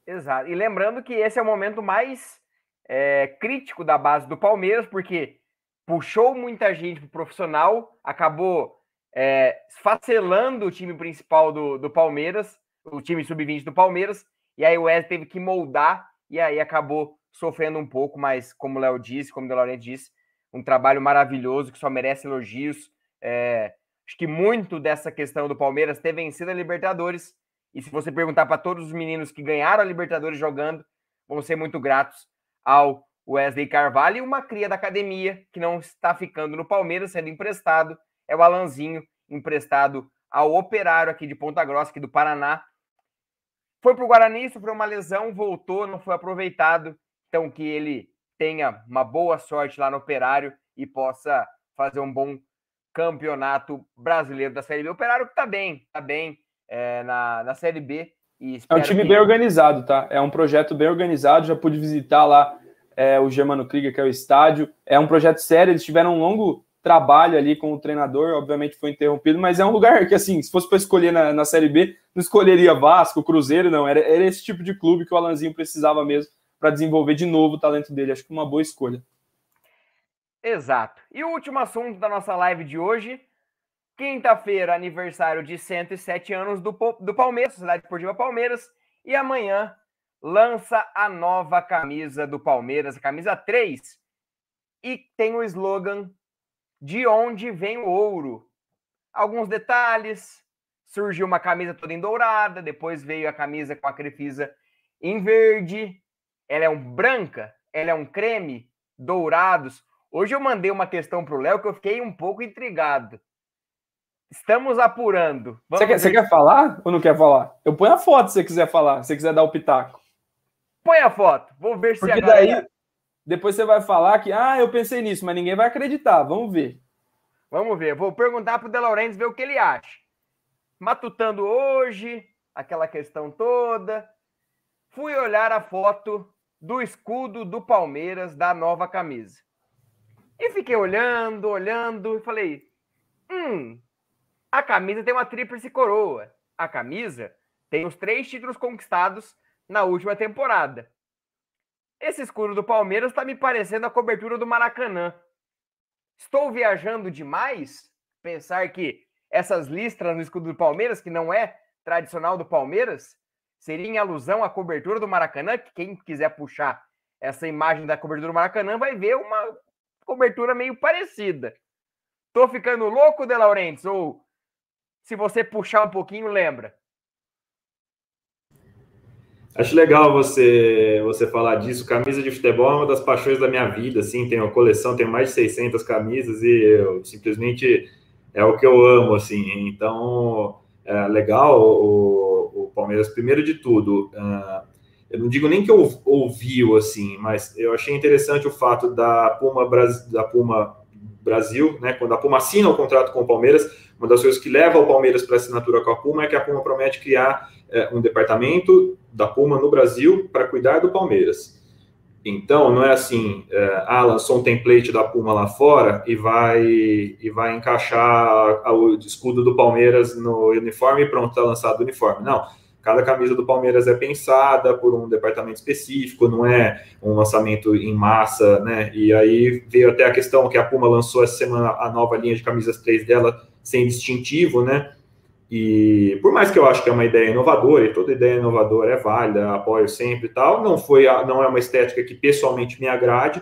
Exato. E lembrando que esse é o momento mais é, crítico da base do Palmeiras, porque puxou muita gente para o profissional, acabou é, facelando o time principal do, do Palmeiras, o time sub-20 do Palmeiras, e aí o Wesley teve que moldar e aí acabou sofrendo um pouco, mas como o Léo disse, como o De Laurenti disse, um trabalho maravilhoso que só merece elogios. É, acho que muito dessa questão do Palmeiras ter vencido a Libertadores, e se você perguntar para todos os meninos que ganharam a Libertadores jogando, vão ser muito gratos ao Wesley Carvalho e uma cria da academia que não está ficando no Palmeiras, sendo emprestado é o Alanzinho, emprestado ao Operário aqui de Ponta Grossa, aqui do Paraná. Foi para o Guarani, sofreu uma lesão, voltou, não foi aproveitado. Então, que ele tenha uma boa sorte lá no Operário e possa fazer um bom campeonato brasileiro da Série B. O Operário que está bem, está bem é, na, na Série B. é um time que... bem organizado, tá? É um projeto bem organizado. Já pude visitar lá é, o Germano Krieger, que é o estádio. É um projeto sério. Eles tiveram um longo trabalho ali com o treinador, obviamente foi interrompido, mas é um lugar que, assim, se fosse para escolher na, na, Série B, não escolheria Vasco, Cruzeiro, não. Era, era esse tipo de clube que o Alanzinho precisava mesmo para desenvolver de novo o talento dele. Acho que uma boa escolha. Exato. E o último assunto da nossa live de hoje. Quinta-feira, aniversário de 107 anos do, do Palmeiras, Cidade Esportiva Palmeiras. E amanhã lança a nova camisa do Palmeiras, a camisa 3. E tem o slogan de onde vem o ouro. Alguns detalhes. Surgiu uma camisa toda em dourada, depois veio a camisa com a crefisa em verde. Ela é um branca, ela é um creme, dourados. Hoje eu mandei uma questão para o Léo que eu fiquei um pouco intrigado. Estamos apurando. Você quer, você quer, falar ou não quer falar? Eu ponho a foto se você quiser falar, se você quiser dar o pitaco. Põe a foto. Vou ver Porque se a galera... daí depois você vai falar que, ah, eu pensei nisso, mas ninguém vai acreditar. Vamos ver. Vamos ver. Vou perguntar pro De Laurentiis ver o que ele acha. Matutando hoje, aquela questão toda. Fui olhar a foto do escudo do Palmeiras da nova camisa. E fiquei olhando, olhando e falei: hum, a camisa tem uma tríplice coroa. A camisa tem os três títulos conquistados na última temporada. Esse escudo do Palmeiras está me parecendo a cobertura do Maracanã. Estou viajando demais? Pensar que essas listras no escudo do Palmeiras, que não é tradicional do Palmeiras, seria em alusão à cobertura do Maracanã, que quem quiser puxar essa imagem da cobertura do Maracanã vai ver uma cobertura meio parecida. Tô ficando louco, De Laurentiis? Ou se você puxar um pouquinho, lembra? Acho legal você você falar disso. Camisa de futebol é uma das paixões da minha vida, assim, tenho uma coleção, tenho mais de 600 camisas e eu simplesmente é o que eu amo, assim. Então, é legal o, o Palmeiras, primeiro de tudo, uh, eu não digo nem que eu ouviu, assim, mas eu achei interessante o fato da Puma, da Puma Brasil, né, quando a Puma assina o contrato com o Palmeiras, uma das coisas que leva o Palmeiras para assinatura com a Puma é que a Puma promete criar é, um departamento da Puma no Brasil para cuidar do Palmeiras. Então, não é assim, é, ah, lançou um template da Puma lá fora e vai e vai encaixar o escudo do Palmeiras no uniforme e pronto, está lançado o uniforme. Não, cada camisa do Palmeiras é pensada por um departamento específico, não é um lançamento em massa, né? E aí veio até a questão que a Puma lançou essa semana a nova linha de camisas 3 dela sem distintivo, né? E por mais que eu acho que é uma ideia inovadora, e toda ideia inovadora é válida, apoio sempre e tal, não foi, não é uma estética que pessoalmente me agrade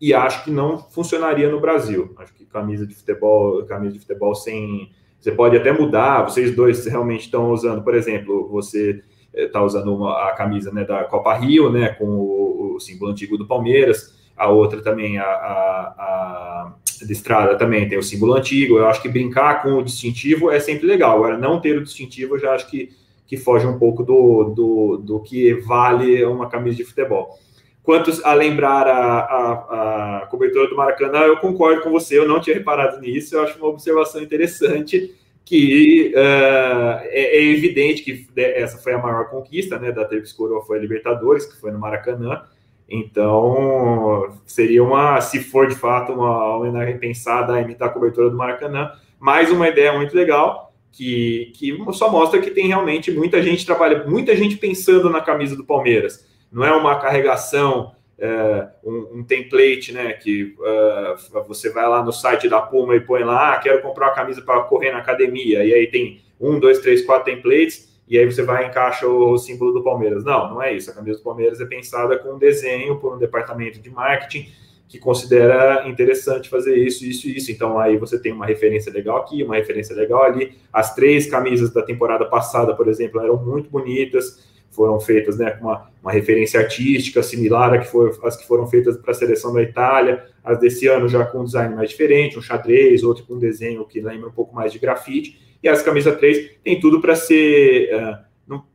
e acho que não funcionaria no Brasil. Acho que camisa de futebol, camisa de futebol sem você pode até mudar, vocês dois realmente estão usando, por exemplo, você está usando uma, a camisa né, da Copa Rio, né, com o, o, símbolo antigo do Palmeiras, a outra também, a, a, a de estrada também tem o símbolo antigo. Eu acho que brincar com o distintivo é sempre legal. Agora, não ter o distintivo, eu já acho que, que foge um pouco do, do, do que vale uma camisa de futebol. Quanto a lembrar a, a, a, cobertura do Maracanã, eu concordo com você, eu não tinha reparado nisso, eu acho uma observação interessante que uh, é, é, evidente que essa foi a maior conquista né, da Tríplice Coroa, foi a Libertadores, que foi no Maracanã, então, seria uma, se for de fato uma homenagem pensada a imitar a cobertura do Maracanã, mais uma ideia muito legal, que, que só mostra que tem realmente muita gente trabalha, muita gente pensando na camisa do Palmeiras. Não é uma carregação, é, um, um, template, né? Que uh, você vai lá no site da Puma e põe lá, ah, quero comprar uma camisa para correr na academia, e aí tem um, dois, três, quatro templates e aí você vai e encaixa o símbolo do Palmeiras. Não, não é isso. A camisa do Palmeiras é pensada com um desenho por um departamento de marketing que considera interessante fazer isso, isso e isso. Então aí você tem uma referência legal aqui, uma referência legal ali. As três camisas da temporada passada, por exemplo, eram muito bonitas, foram feitas né, com uma, uma referência artística similar a que for, as que foram feitas para a seleção da Itália. As desse ano já com um design mais diferente, um xadrez, outro com um desenho que lembra um pouco mais de grafite. E as camisas 3 tem tudo para ser. Uh, não,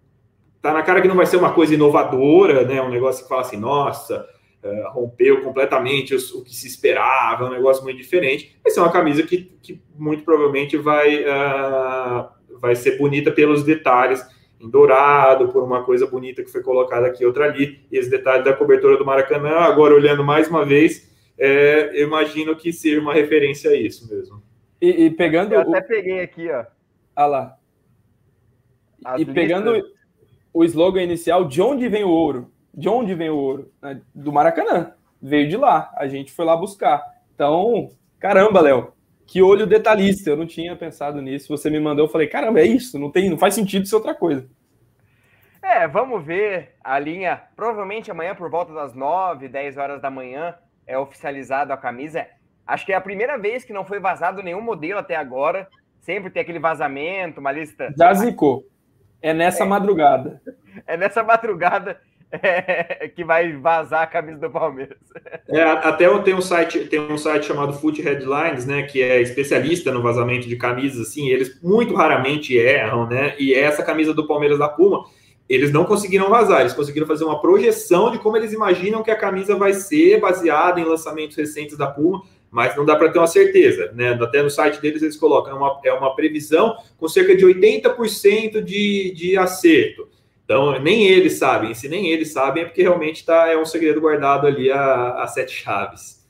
tá na cara que não vai ser uma coisa inovadora, né? Um negócio que fala assim, nossa, uh, rompeu completamente o, o, que se esperava, um negócio muito diferente. Vai ser uma camisa que, que muito provavelmente vai, uh, vai ser bonita pelos detalhes em dourado, por uma coisa bonita que foi colocada aqui, outra ali, e esse detalhe da cobertura do Maracanã, agora olhando mais uma vez, é, eu imagino que seja uma referência a isso mesmo. E, e pegando. Eu até peguei aqui, ó. Ah lá. As e pegando o slogan inicial, de onde vem o ouro? De onde vem o ouro? Né, do Maracanã. Veio de lá. A gente foi lá buscar. Então, caramba, Léo. Que olho detalhista. Eu não tinha pensado nisso. Você me mandou, eu falei, caramba, é isso. Não tem, não faz sentido ser outra coisa. É, vamos ver a linha. Provavelmente amanhã, por volta das 9, 10 horas da manhã, é oficializado a camisa. Acho que é a primeira vez que não foi vazado nenhum modelo até agora. Sempre tem aquele vazamento, uma lista. Já zicou. É nessa é, madrugada. É nessa madrugada. é, que vai vazar a camisa do Palmeiras. É, até eu tenho um site, tem um site chamado Foot Headlines, né, que é especialista no vazamento de camisas, assim, eles muito raramente erram, né? E essa camisa do Palmeiras da Puma, eles não conseguiram vazar, eles conseguiram fazer uma projeção de como eles imaginam que a camisa vai ser baseada em lançamentos recentes da Puma, mas não dá para ter uma certeza, né? Até no site deles eles colocam é uma, é uma previsão com cerca de 80% de, de acerto. Então, nem eles sabem. Se nem eles sabem, é porque realmente tá, é um segredo guardado ali a, a sete chaves.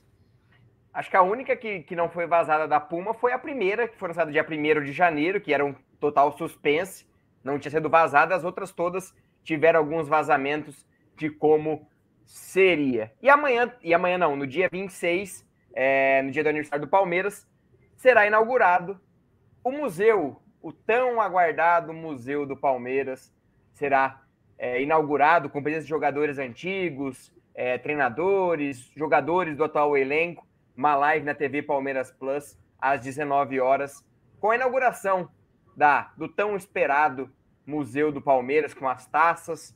Acho que a única que, que não foi vazada da Puma foi a primeira, que foi lançada dia 1 de janeiro, que era um total suspense, não tinha sido vazada. As outras todas tiveram alguns vazamentos de como seria. E amanhã, e amanhã não, no dia 26, é, no dia do aniversário do Palmeiras, será inaugurado o museu, o tão aguardado Museu do Palmeiras, será é, inaugurado com presença de jogadores antigos, é, treinadores, jogadores do atual elenco, uma live na TV Palmeiras Plus às 19 horas, com a inauguração da do tão esperado Museu do Palmeiras com as taças.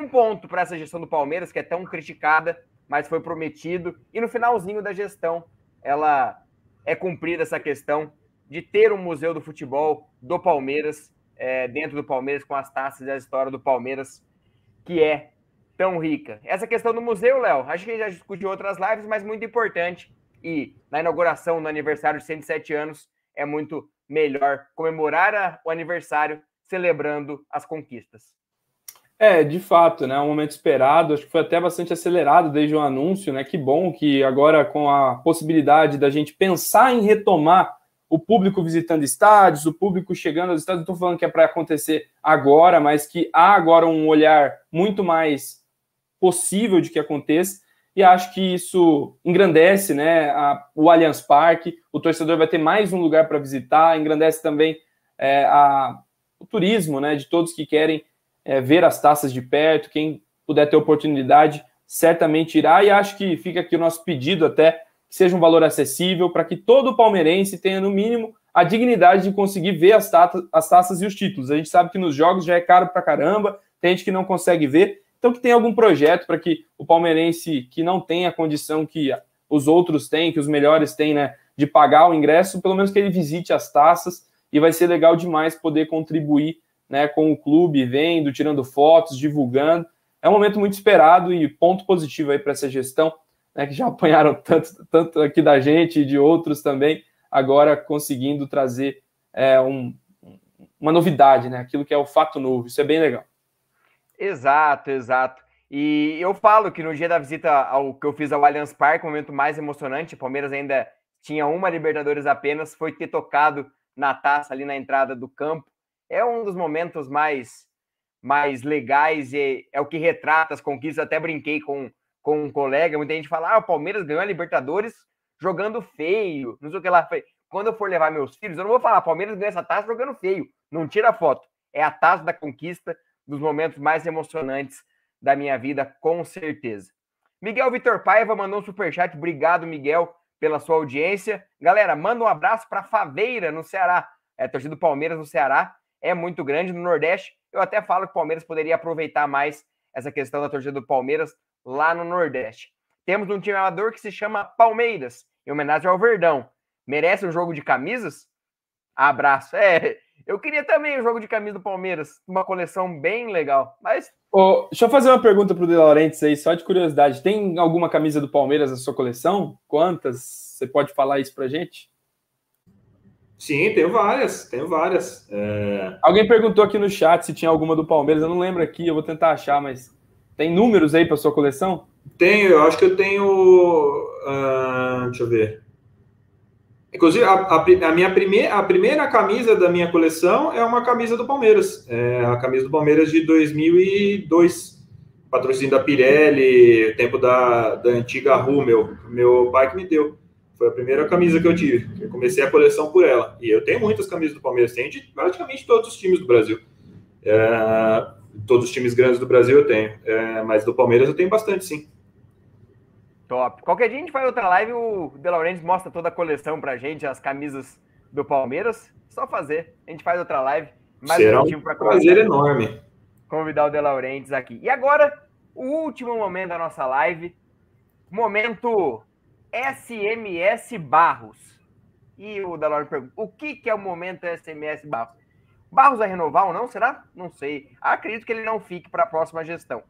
Um ponto para essa gestão do Palmeiras que é tão criticada, mas foi prometido e no finalzinho da gestão ela é cumprida essa questão de ter um museu do futebol do Palmeiras é, dentro do Palmeiras com as taças e a história do Palmeiras, que é tão rica. Essa questão do museu, Léo, acho que a gente já discutiu outras lives, mas muito importante. E na inauguração, no aniversário de 107 anos, é muito melhor comemorar a, o aniversário celebrando as conquistas. É, de fato, né? É um momento esperado, acho que foi até bastante acelerado desde o anúncio, né? Que bom que agora, com a possibilidade da gente pensar em retomar o público visitando estádios, o público chegando aos estádios. Estou falando que é para acontecer agora, mas que há agora um olhar muito mais possível de que aconteça. E acho que isso engrandece né, a, o Allianz Parque, o torcedor vai ter mais um lugar para visitar, engrandece também é, a, o turismo né, de todos que querem é, ver as taças de perto, quem puder ter oportunidade, certamente irá. E acho que fica aqui o nosso pedido até que seja um valor acessível, para que todo palmeirense tenha, no mínimo, a dignidade de conseguir ver as, taças, as taças e os títulos. A gente sabe que nos jogos já é caro para caramba, tem gente que não consegue ver, então que tenha algum projeto para que o palmeirense que não tem a condição que os outros têm, que os melhores têm, né, de pagar o ingresso, pelo menos que ele visite as taças, e vai ser legal demais poder contribuir né, com o clube, vendo, tirando fotos, divulgando. É um momento muito esperado e ponto positivo aí para essa gestão né, que já apanharam tanto, tanto aqui da gente e de outros também, agora conseguindo trazer é, um, uma novidade, né, aquilo que é o fato novo. Isso é bem legal. Exato, exato. E eu falo que no dia da visita ao que eu fiz ao Allianz Parque, o momento mais emocionante, o Palmeiras ainda tinha uma Libertadores apenas, foi ter tocado na taça ali na entrada do campo. É um dos momentos mais mais legais e é o que retrata as conquistas. Até brinquei com com um colega, muita gente fala: ah, o Palmeiras ganhou a Libertadores jogando feio, não sei o que lá. Quando eu for levar meus filhos, eu não vou falar: Palmeiras ganhou essa taça jogando feio. Não tira foto. É a taça da conquista dos momentos mais emocionantes da minha vida, com certeza. Miguel Vitor Paiva mandou um superchat. Obrigado, Miguel, pela sua audiência. Galera, manda um abraço para Faveira, no Ceará. É, torcida do Palmeiras no Ceará é muito grande. No Nordeste, eu até falo que o Palmeiras poderia aproveitar mais essa questão da torcida do Palmeiras lá no Nordeste. Temos um time amador que se chama Palmeiras, em homenagem ao Verdão. Merece um jogo de camisas? Abraço. É, eu queria também um jogo de camisa do Palmeiras, uma coleção bem legal. Mas. Oh, deixa eu fazer uma pergunta para o De Laurentiis aí, só de curiosidade. Tem alguma camisa do Palmeiras na sua coleção? Quantas? Você pode falar isso para gente? Sim, tenho várias, tenho várias. É... Alguém perguntou aqui no chat se tinha alguma do Palmeiras, eu não lembro aqui, eu vou tentar achar, mas tem números aí para sua coleção? Tenho, eu acho que eu tenho. Uh, deixa eu ver. Inclusive, a, a, a, minha primeira, a primeira camisa da minha coleção é uma camisa do Palmeiras. É a camisa do Palmeiras de 2002. Patrocínio da Pirelli, tempo da, da antiga Ru, meu, meu pai que me deu. Foi a primeira camisa que eu tive. Eu comecei a coleção por ela. E eu tenho muitas camisas do Palmeiras, tenho de praticamente todos os times do Brasil. É, todos os times grandes do Brasil eu tenho, é, mas do Palmeiras eu tenho bastante, sim. Top. Qualquer dia a gente faz outra live, o De Laurentiis mostra toda a coleção pra gente, as camisas do Palmeiras. Só fazer. A gente faz outra live. Mais Será um, um prazer enorme. Convidar o De Laurentiis aqui. E agora, o último momento da nossa live, momento SMS Barros. E o Dalor pergunta: o que, que é o momento SMS Barros? Barros vai renovar ou não? Será? Não sei. Acredito que ele não fique para a próxima gestão.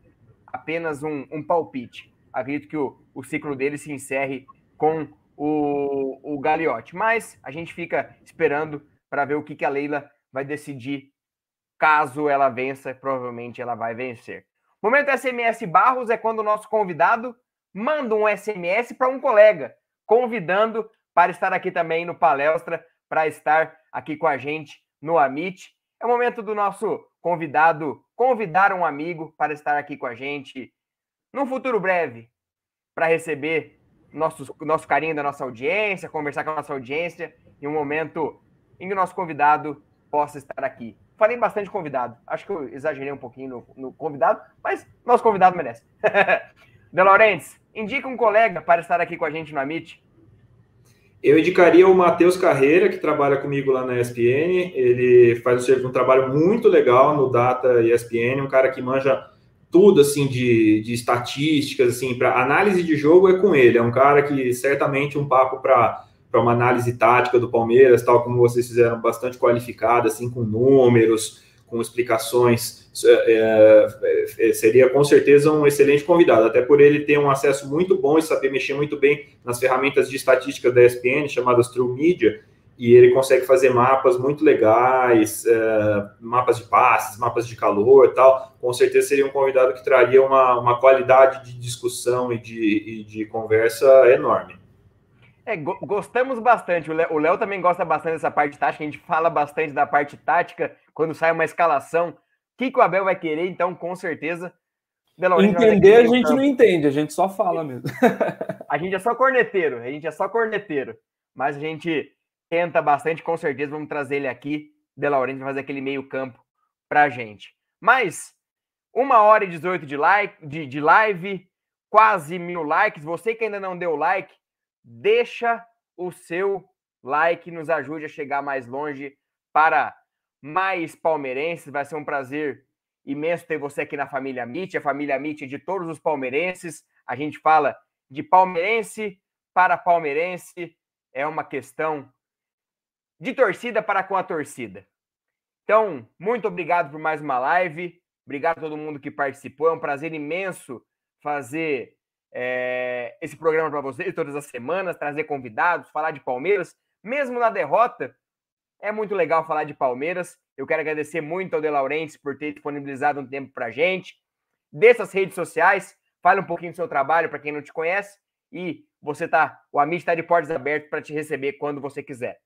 Apenas um, um palpite. Acredito que o, o ciclo dele se encerre com o, o Gagliotti. Mas a gente fica esperando para ver o que, que a Leila vai decidir. Caso ela vença, provavelmente ela vai vencer. Momento SMS Barros é quando o nosso convidado manda um SMS para um colega, convidando para estar aqui também no Palestra, para estar aqui com a gente no Amit. É o momento do nosso convidado convidar um amigo para estar aqui com a gente num futuro breve, para receber nosso, nosso carinho da nossa audiência, conversar com a nossa audiência em um momento em que o nosso convidado possa estar aqui. Falei bastante convidado, acho que eu exagerei um pouquinho no, no convidado, mas nosso convidado merece. De Laurentes, indica um colega para estar aqui com a gente no Amit. Eu indicaria o Matheus Carreira, que trabalha comigo lá na ESPN. Ele faz um, um trabalho muito legal no Data ESPN, um cara que manja tudo assim de, de estatísticas, assim, para análise de jogo é com ele. É um cara que certamente um papo para uma análise tática do Palmeiras, tal como vocês fizeram, bastante qualificada, assim, com números, com explicações, é, é, é, seria com certeza um excelente convidado, até por ele ter um acesso muito bom e saber mexer muito bem nas ferramentas de estatística da ESPN, chamadas True Media, e ele consegue fazer mapas muito legais, é, mapas de passes, mapas de calor e tal. Com certeza seria um convidado que traria uma, uma qualidade de discussão e de, e de conversa enorme. É, go gostamos bastante. O Léo também gosta bastante dessa parte tática. A gente fala bastante da parte tática quando sai uma escalação. O que, que o Abel vai querer, então, com certeza. Entender a gente não entende, a gente só fala mesmo. a gente é só corneteiro, a gente é só corneteiro. Mas a gente tenta bastante, com certeza vamos trazer ele aqui. De Laurenti vai fazer aquele meio campo pra gente. Mas, uma hora e 18 de, like, de, de live, quase mil likes. Você que ainda não deu like, deixa o seu like, nos ajude a chegar mais longe para mais palmeirenses. Vai ser um prazer imenso ter você aqui na família MIT, a família MIT de todos os palmeirenses. A gente fala de palmeirense para palmeirense, é uma questão de torcida para com a torcida. Então, muito obrigado por mais uma live. Obrigado a todo mundo que participou. É um prazer imenso fazer é, esse programa para vocês todas as semanas, trazer convidados, falar de Palmeiras, mesmo na derrota. É muito legal falar de Palmeiras. Eu quero agradecer muito ao De Laurentiis por ter disponibilizado um tempo para gente. Dessas redes sociais, fale um pouquinho do seu trabalho para quem não te conhece e você tá, o Amit está de portas abertas para te receber quando você quiser.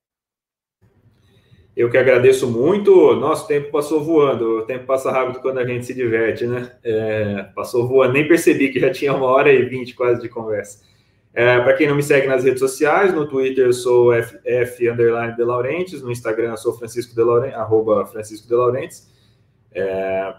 Eu que agradeço muito. Nosso tempo passou voando. O tempo passa rápido quando a gente se diverte, né? É, passou voando. Nem percebi que já tinha uma hora e vinte quase de conversa. É, Para quem não me segue nas redes sociais, no Twitter eu sou F, F underline de Laurentiis, no Instagram eu sou Francisco de Laurentiis, arroba Francisco de Laurentiis. É,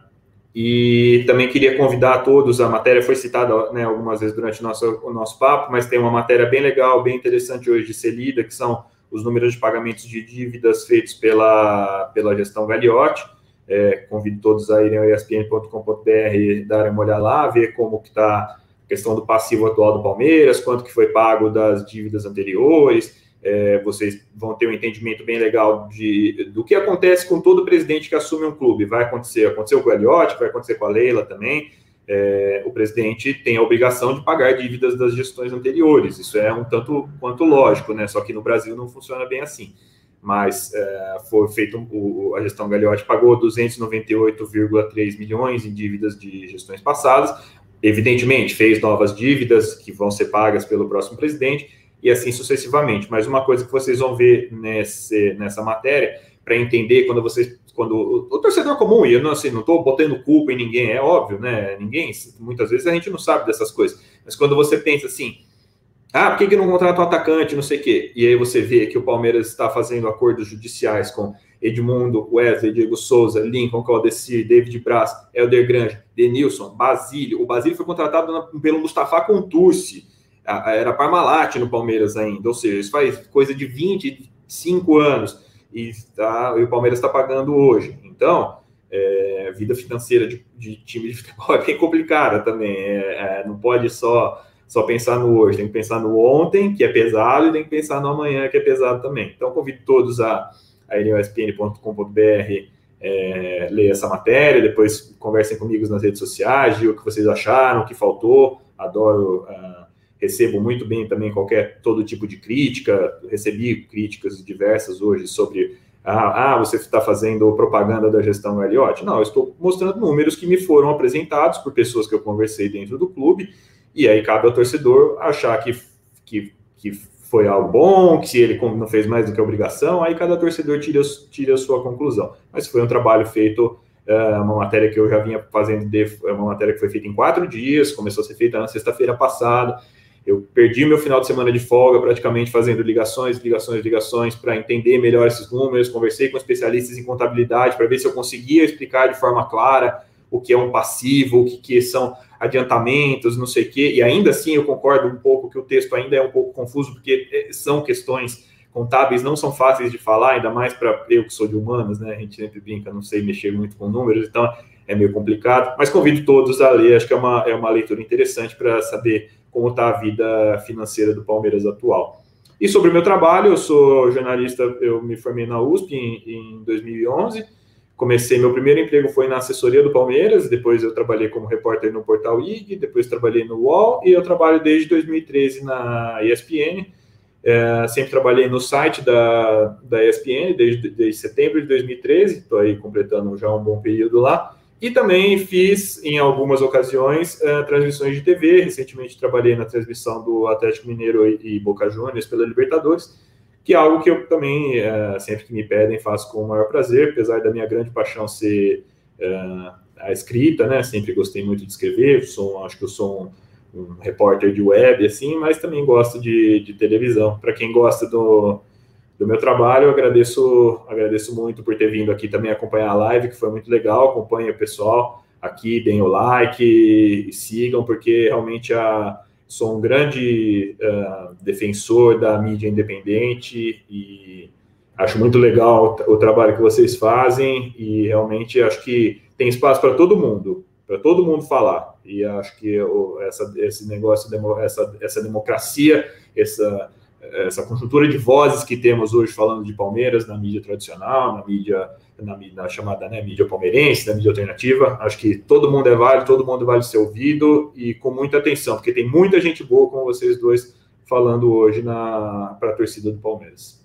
e também queria convidar a todos, a matéria foi citada né, algumas vezes durante o nosso, o nosso papo, mas tem uma matéria bem legal, bem interessante hoje de ser lida, que são os números de pagamentos de dívidas feitos pela, pela gestão Gagliotti. É, convido todos a irem ao espn.com.br darem uma olhada lá, ver como que está questão do passivo atual do Palmeiras, quanto que foi pago das dívidas anteriores. É, vocês vão ter um entendimento bem legal de, do que acontece com todo presidente que assume um clube. Vai acontecer, aconteceu com o Gagliotti, vai acontecer com a Leila também é, o presidente tem a obrigação de pagar dívidas das gestões anteriores. Isso é um tanto quanto lógico, né? Só que no Brasil não funciona bem assim. Mas é, foi feito o, a gestão Gagliotti pagou 298,3 milhões em dívidas de gestões passadas. Evidentemente, fez novas dívidas que vão ser pagas pelo próximo presidente e assim sucessivamente. Mas uma coisa que vocês vão ver nesse, nessa matéria, para entender quando vocês quando o, o, torcedor comum, e eu não assim, estou botando culpa em ninguém, é óbvio, né? Ninguém, muitas vezes a gente não sabe dessas coisas. Mas quando você pensa assim, ah, por que, que não contrata um atacante, não sei o quê? E aí você vê que o Palmeiras está fazendo acordos judiciais com Edmundo, Wesley, Diego Souza, Lincoln, Caldeci, David Braz, Helder Granja, Denilson, Basílio. O Basílio foi contratado pelo Mustafa Contursi, era Parmalat no Palmeiras ainda, ou seja, isso faz coisa de 25 anos e, tá, e o Palmeiras está pagando hoje. Então, é, vida financeira de, de, time de futebol é bem complicada também. É, é, não pode só, só pensar no hoje, tem que pensar no ontem, que é pesado, e tem que pensar no amanhã, que é pesado também. Então, convido todos a, a irem ao espn.com.br, é, ler essa matéria, depois conversem comigo nas redes sociais, o que vocês acharam, o que faltou. Adoro, uh, recebo muito bem também qualquer, todo tipo de crítica. Recebi críticas diversas hoje sobre ah, ah, você está fazendo propaganda da gestão Elliott. Não, eu estou mostrando números que me foram apresentados por pessoas que eu conversei dentro do clube, e aí cabe ao torcedor achar que, que, que foi algo bom, que se ele não fez mais do que obrigação, aí cada torcedor tira, tira a sua conclusão. Mas foi um trabalho feito, é, uma matéria que eu já vinha fazendo, é uma matéria que foi feita em quatro dias, começou a ser feita na sexta-feira passada, eu perdi meu final de semana de folga praticamente fazendo ligações, ligações, ligações para entender melhor esses números. Conversei com especialistas em contabilidade para ver se eu conseguia explicar de forma clara o que é um passivo, o que, que são adiantamentos, não sei o quê. E ainda assim eu concordo um pouco que o texto ainda é um pouco confuso, porque eh, são questões contábeis não são fáceis de falar, ainda mais para eu que sou de humanas, né? A gente sempre brinca, não sei mexer muito com números, então é meio complicado. Mas convido todos a ler, acho que é uma, é uma leitura interessante para saber como está a vida financeira do Palmeiras atual. E sobre o meu trabalho, eu sou jornalista, eu me formei na USP em, em 2011, comecei, meu primeiro emprego foi na assessoria do Palmeiras, depois eu trabalhei como repórter no Portal IG, depois trabalhei no UOL, e eu trabalho desde 2013 na ESPN, é, sempre trabalhei no site da, da ESPN, desde, desde setembro de 2013, estou aí completando já um bom período lá, e também fiz, em algumas ocasiões, uh, transmissões de TV. Recentemente trabalhei na transmissão do Atlético Mineiro e, e Boca Juniors pela Libertadores, que é algo que eu também, uh, sempre que me pedem, faço com o maior prazer, apesar da minha grande paixão ser uh, a escrita, né? Sempre gostei muito de escrever, sou, acho que eu sou um, um repórter de web, assim, mas também gosto de, de televisão. Para quem gosta do do meu trabalho. Eu agradeço, agradeço muito por ter vindo aqui também acompanhar a live, que foi muito legal. Acompanhe o pessoal aqui, deem o like sigam, porque realmente a, sou um grande uh, defensor da mídia independente e acho muito legal o, trabalho que vocês fazem e realmente acho que tem espaço para todo mundo, para todo mundo falar. E acho que essa, esse negócio, essa, essa democracia, essa essa conjuntura de vozes que temos hoje falando de Palmeiras na mídia tradicional, na mídia, na, na chamada né, mídia palmeirense, na mídia alternativa. Acho que todo mundo é válido, todo mundo vale ser ouvido e com muita atenção, porque tem muita gente boa como vocês dois falando hoje para a torcida do Palmeiras.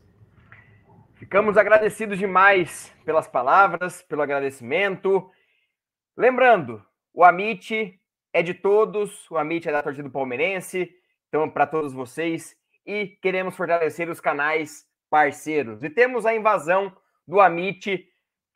Ficamos agradecidos demais pelas palavras, pelo agradecimento. Lembrando, o Amit é de todos, o Amit é da torcida do palmeirense. Então, para todos vocês, e queremos fortalecer os canais parceiros. E temos a invasão do Amit,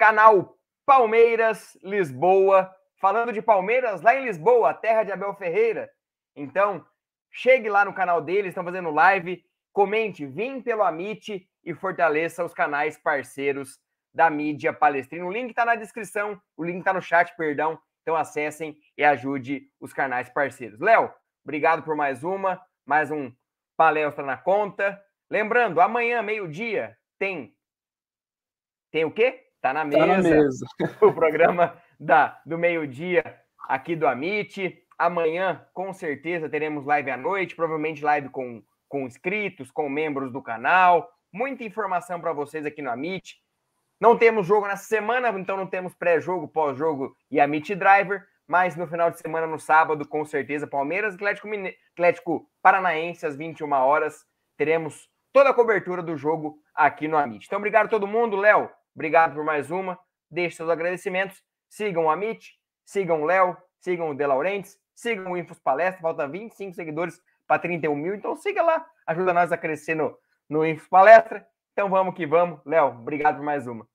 canal Palmeiras Lisboa, falando de Palmeiras lá em Lisboa, terra de Abel Ferreira. Então, chegue lá no canal deles, estão fazendo live, comente, vim pelo Amit e fortaleça os canais parceiros da mídia palestrina. O link está na descrição, o link está no chat, perdão. Então acessem e ajude os canais parceiros. Léo, obrigado por mais uma, mais um palestra na conta. Lembrando, amanhã, meio-dia, tem. Tem o quê? Tá na mesa. Tá na mesa. o programa da, do meio-dia aqui do Amit. Amanhã, com certeza, teremos live à noite, provavelmente live com, com inscritos, com membros do canal. Muita informação para vocês aqui no Amit. Não temos jogo nessa semana, então não temos pré-jogo, pós-jogo e Amit Driver mas no final de semana, no sábado, com certeza, Palmeiras, Atlético, Mine... Atlético Paranaense, às 21 horas, teremos toda a cobertura do jogo aqui no Amit. Então, obrigado a todo mundo. Léo, obrigado por mais uma. Deixe seus agradecimentos. Sigam o Amit, sigam o Léo, sigam o De Laurentiis, sigam o Infos Palestra. Falta 25 seguidores para 31 mil. Então, siga lá. Ajuda nós a crescer no, no Infos Palestra. Então, vamos que vamos. Léo, obrigado por mais uma.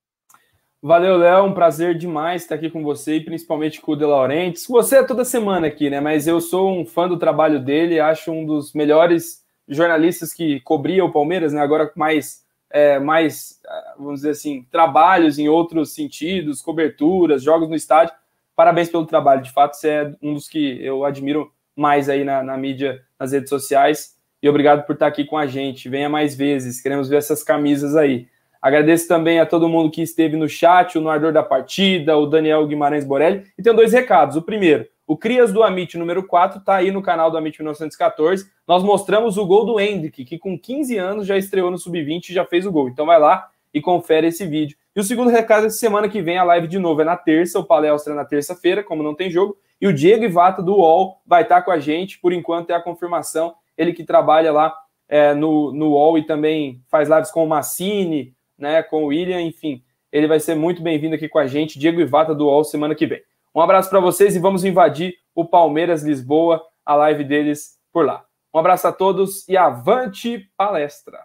Valeu, Léo. Um prazer demais estar aqui com você e principalmente com o De Laurentiis. Você é toda semana aqui, né? Mas eu sou um fã do trabalho dele, acho um dos melhores jornalistas que cobria o Palmeiras, né? Agora mais, é, mais, vamos dizer assim, trabalhos em outros sentidos, coberturas, jogos no estádio. Parabéns pelo trabalho. De fato, você é um dos que eu admiro mais aí na, na mídia, nas redes sociais. E obrigado por estar aqui com a gente. Venha mais vezes. Queremos ver essas camisas aí. Agradeço também a todo mundo que esteve no chat, o Noardor da Partida, o Daniel Guimarães Borelli. E tenho dois recados. O primeiro, o Crias do Amit número 4 está aí no canal do Amit 1914. Nós mostramos o gol do Hendrick, que com 15 anos já estreou no Sub-20 e já fez o gol. Então vai lá e confere esse vídeo. E o segundo recado é semana que vem a live de novo é na terça, o palestra é na terça-feira, como não tem jogo. E o Diego Ivata do UOL vai estar com a gente, por enquanto é a confirmação. Ele que trabalha lá é, no, no UOL e também faz lives com o Massini, né, com o William, enfim. Ele vai ser muito bem-vindo aqui com a gente, Diego Ivata do UOL, semana que vem. Um abraço para vocês e vamos invadir o Palmeiras Lisboa, a live deles por lá. Um abraço a todos e avante palestra!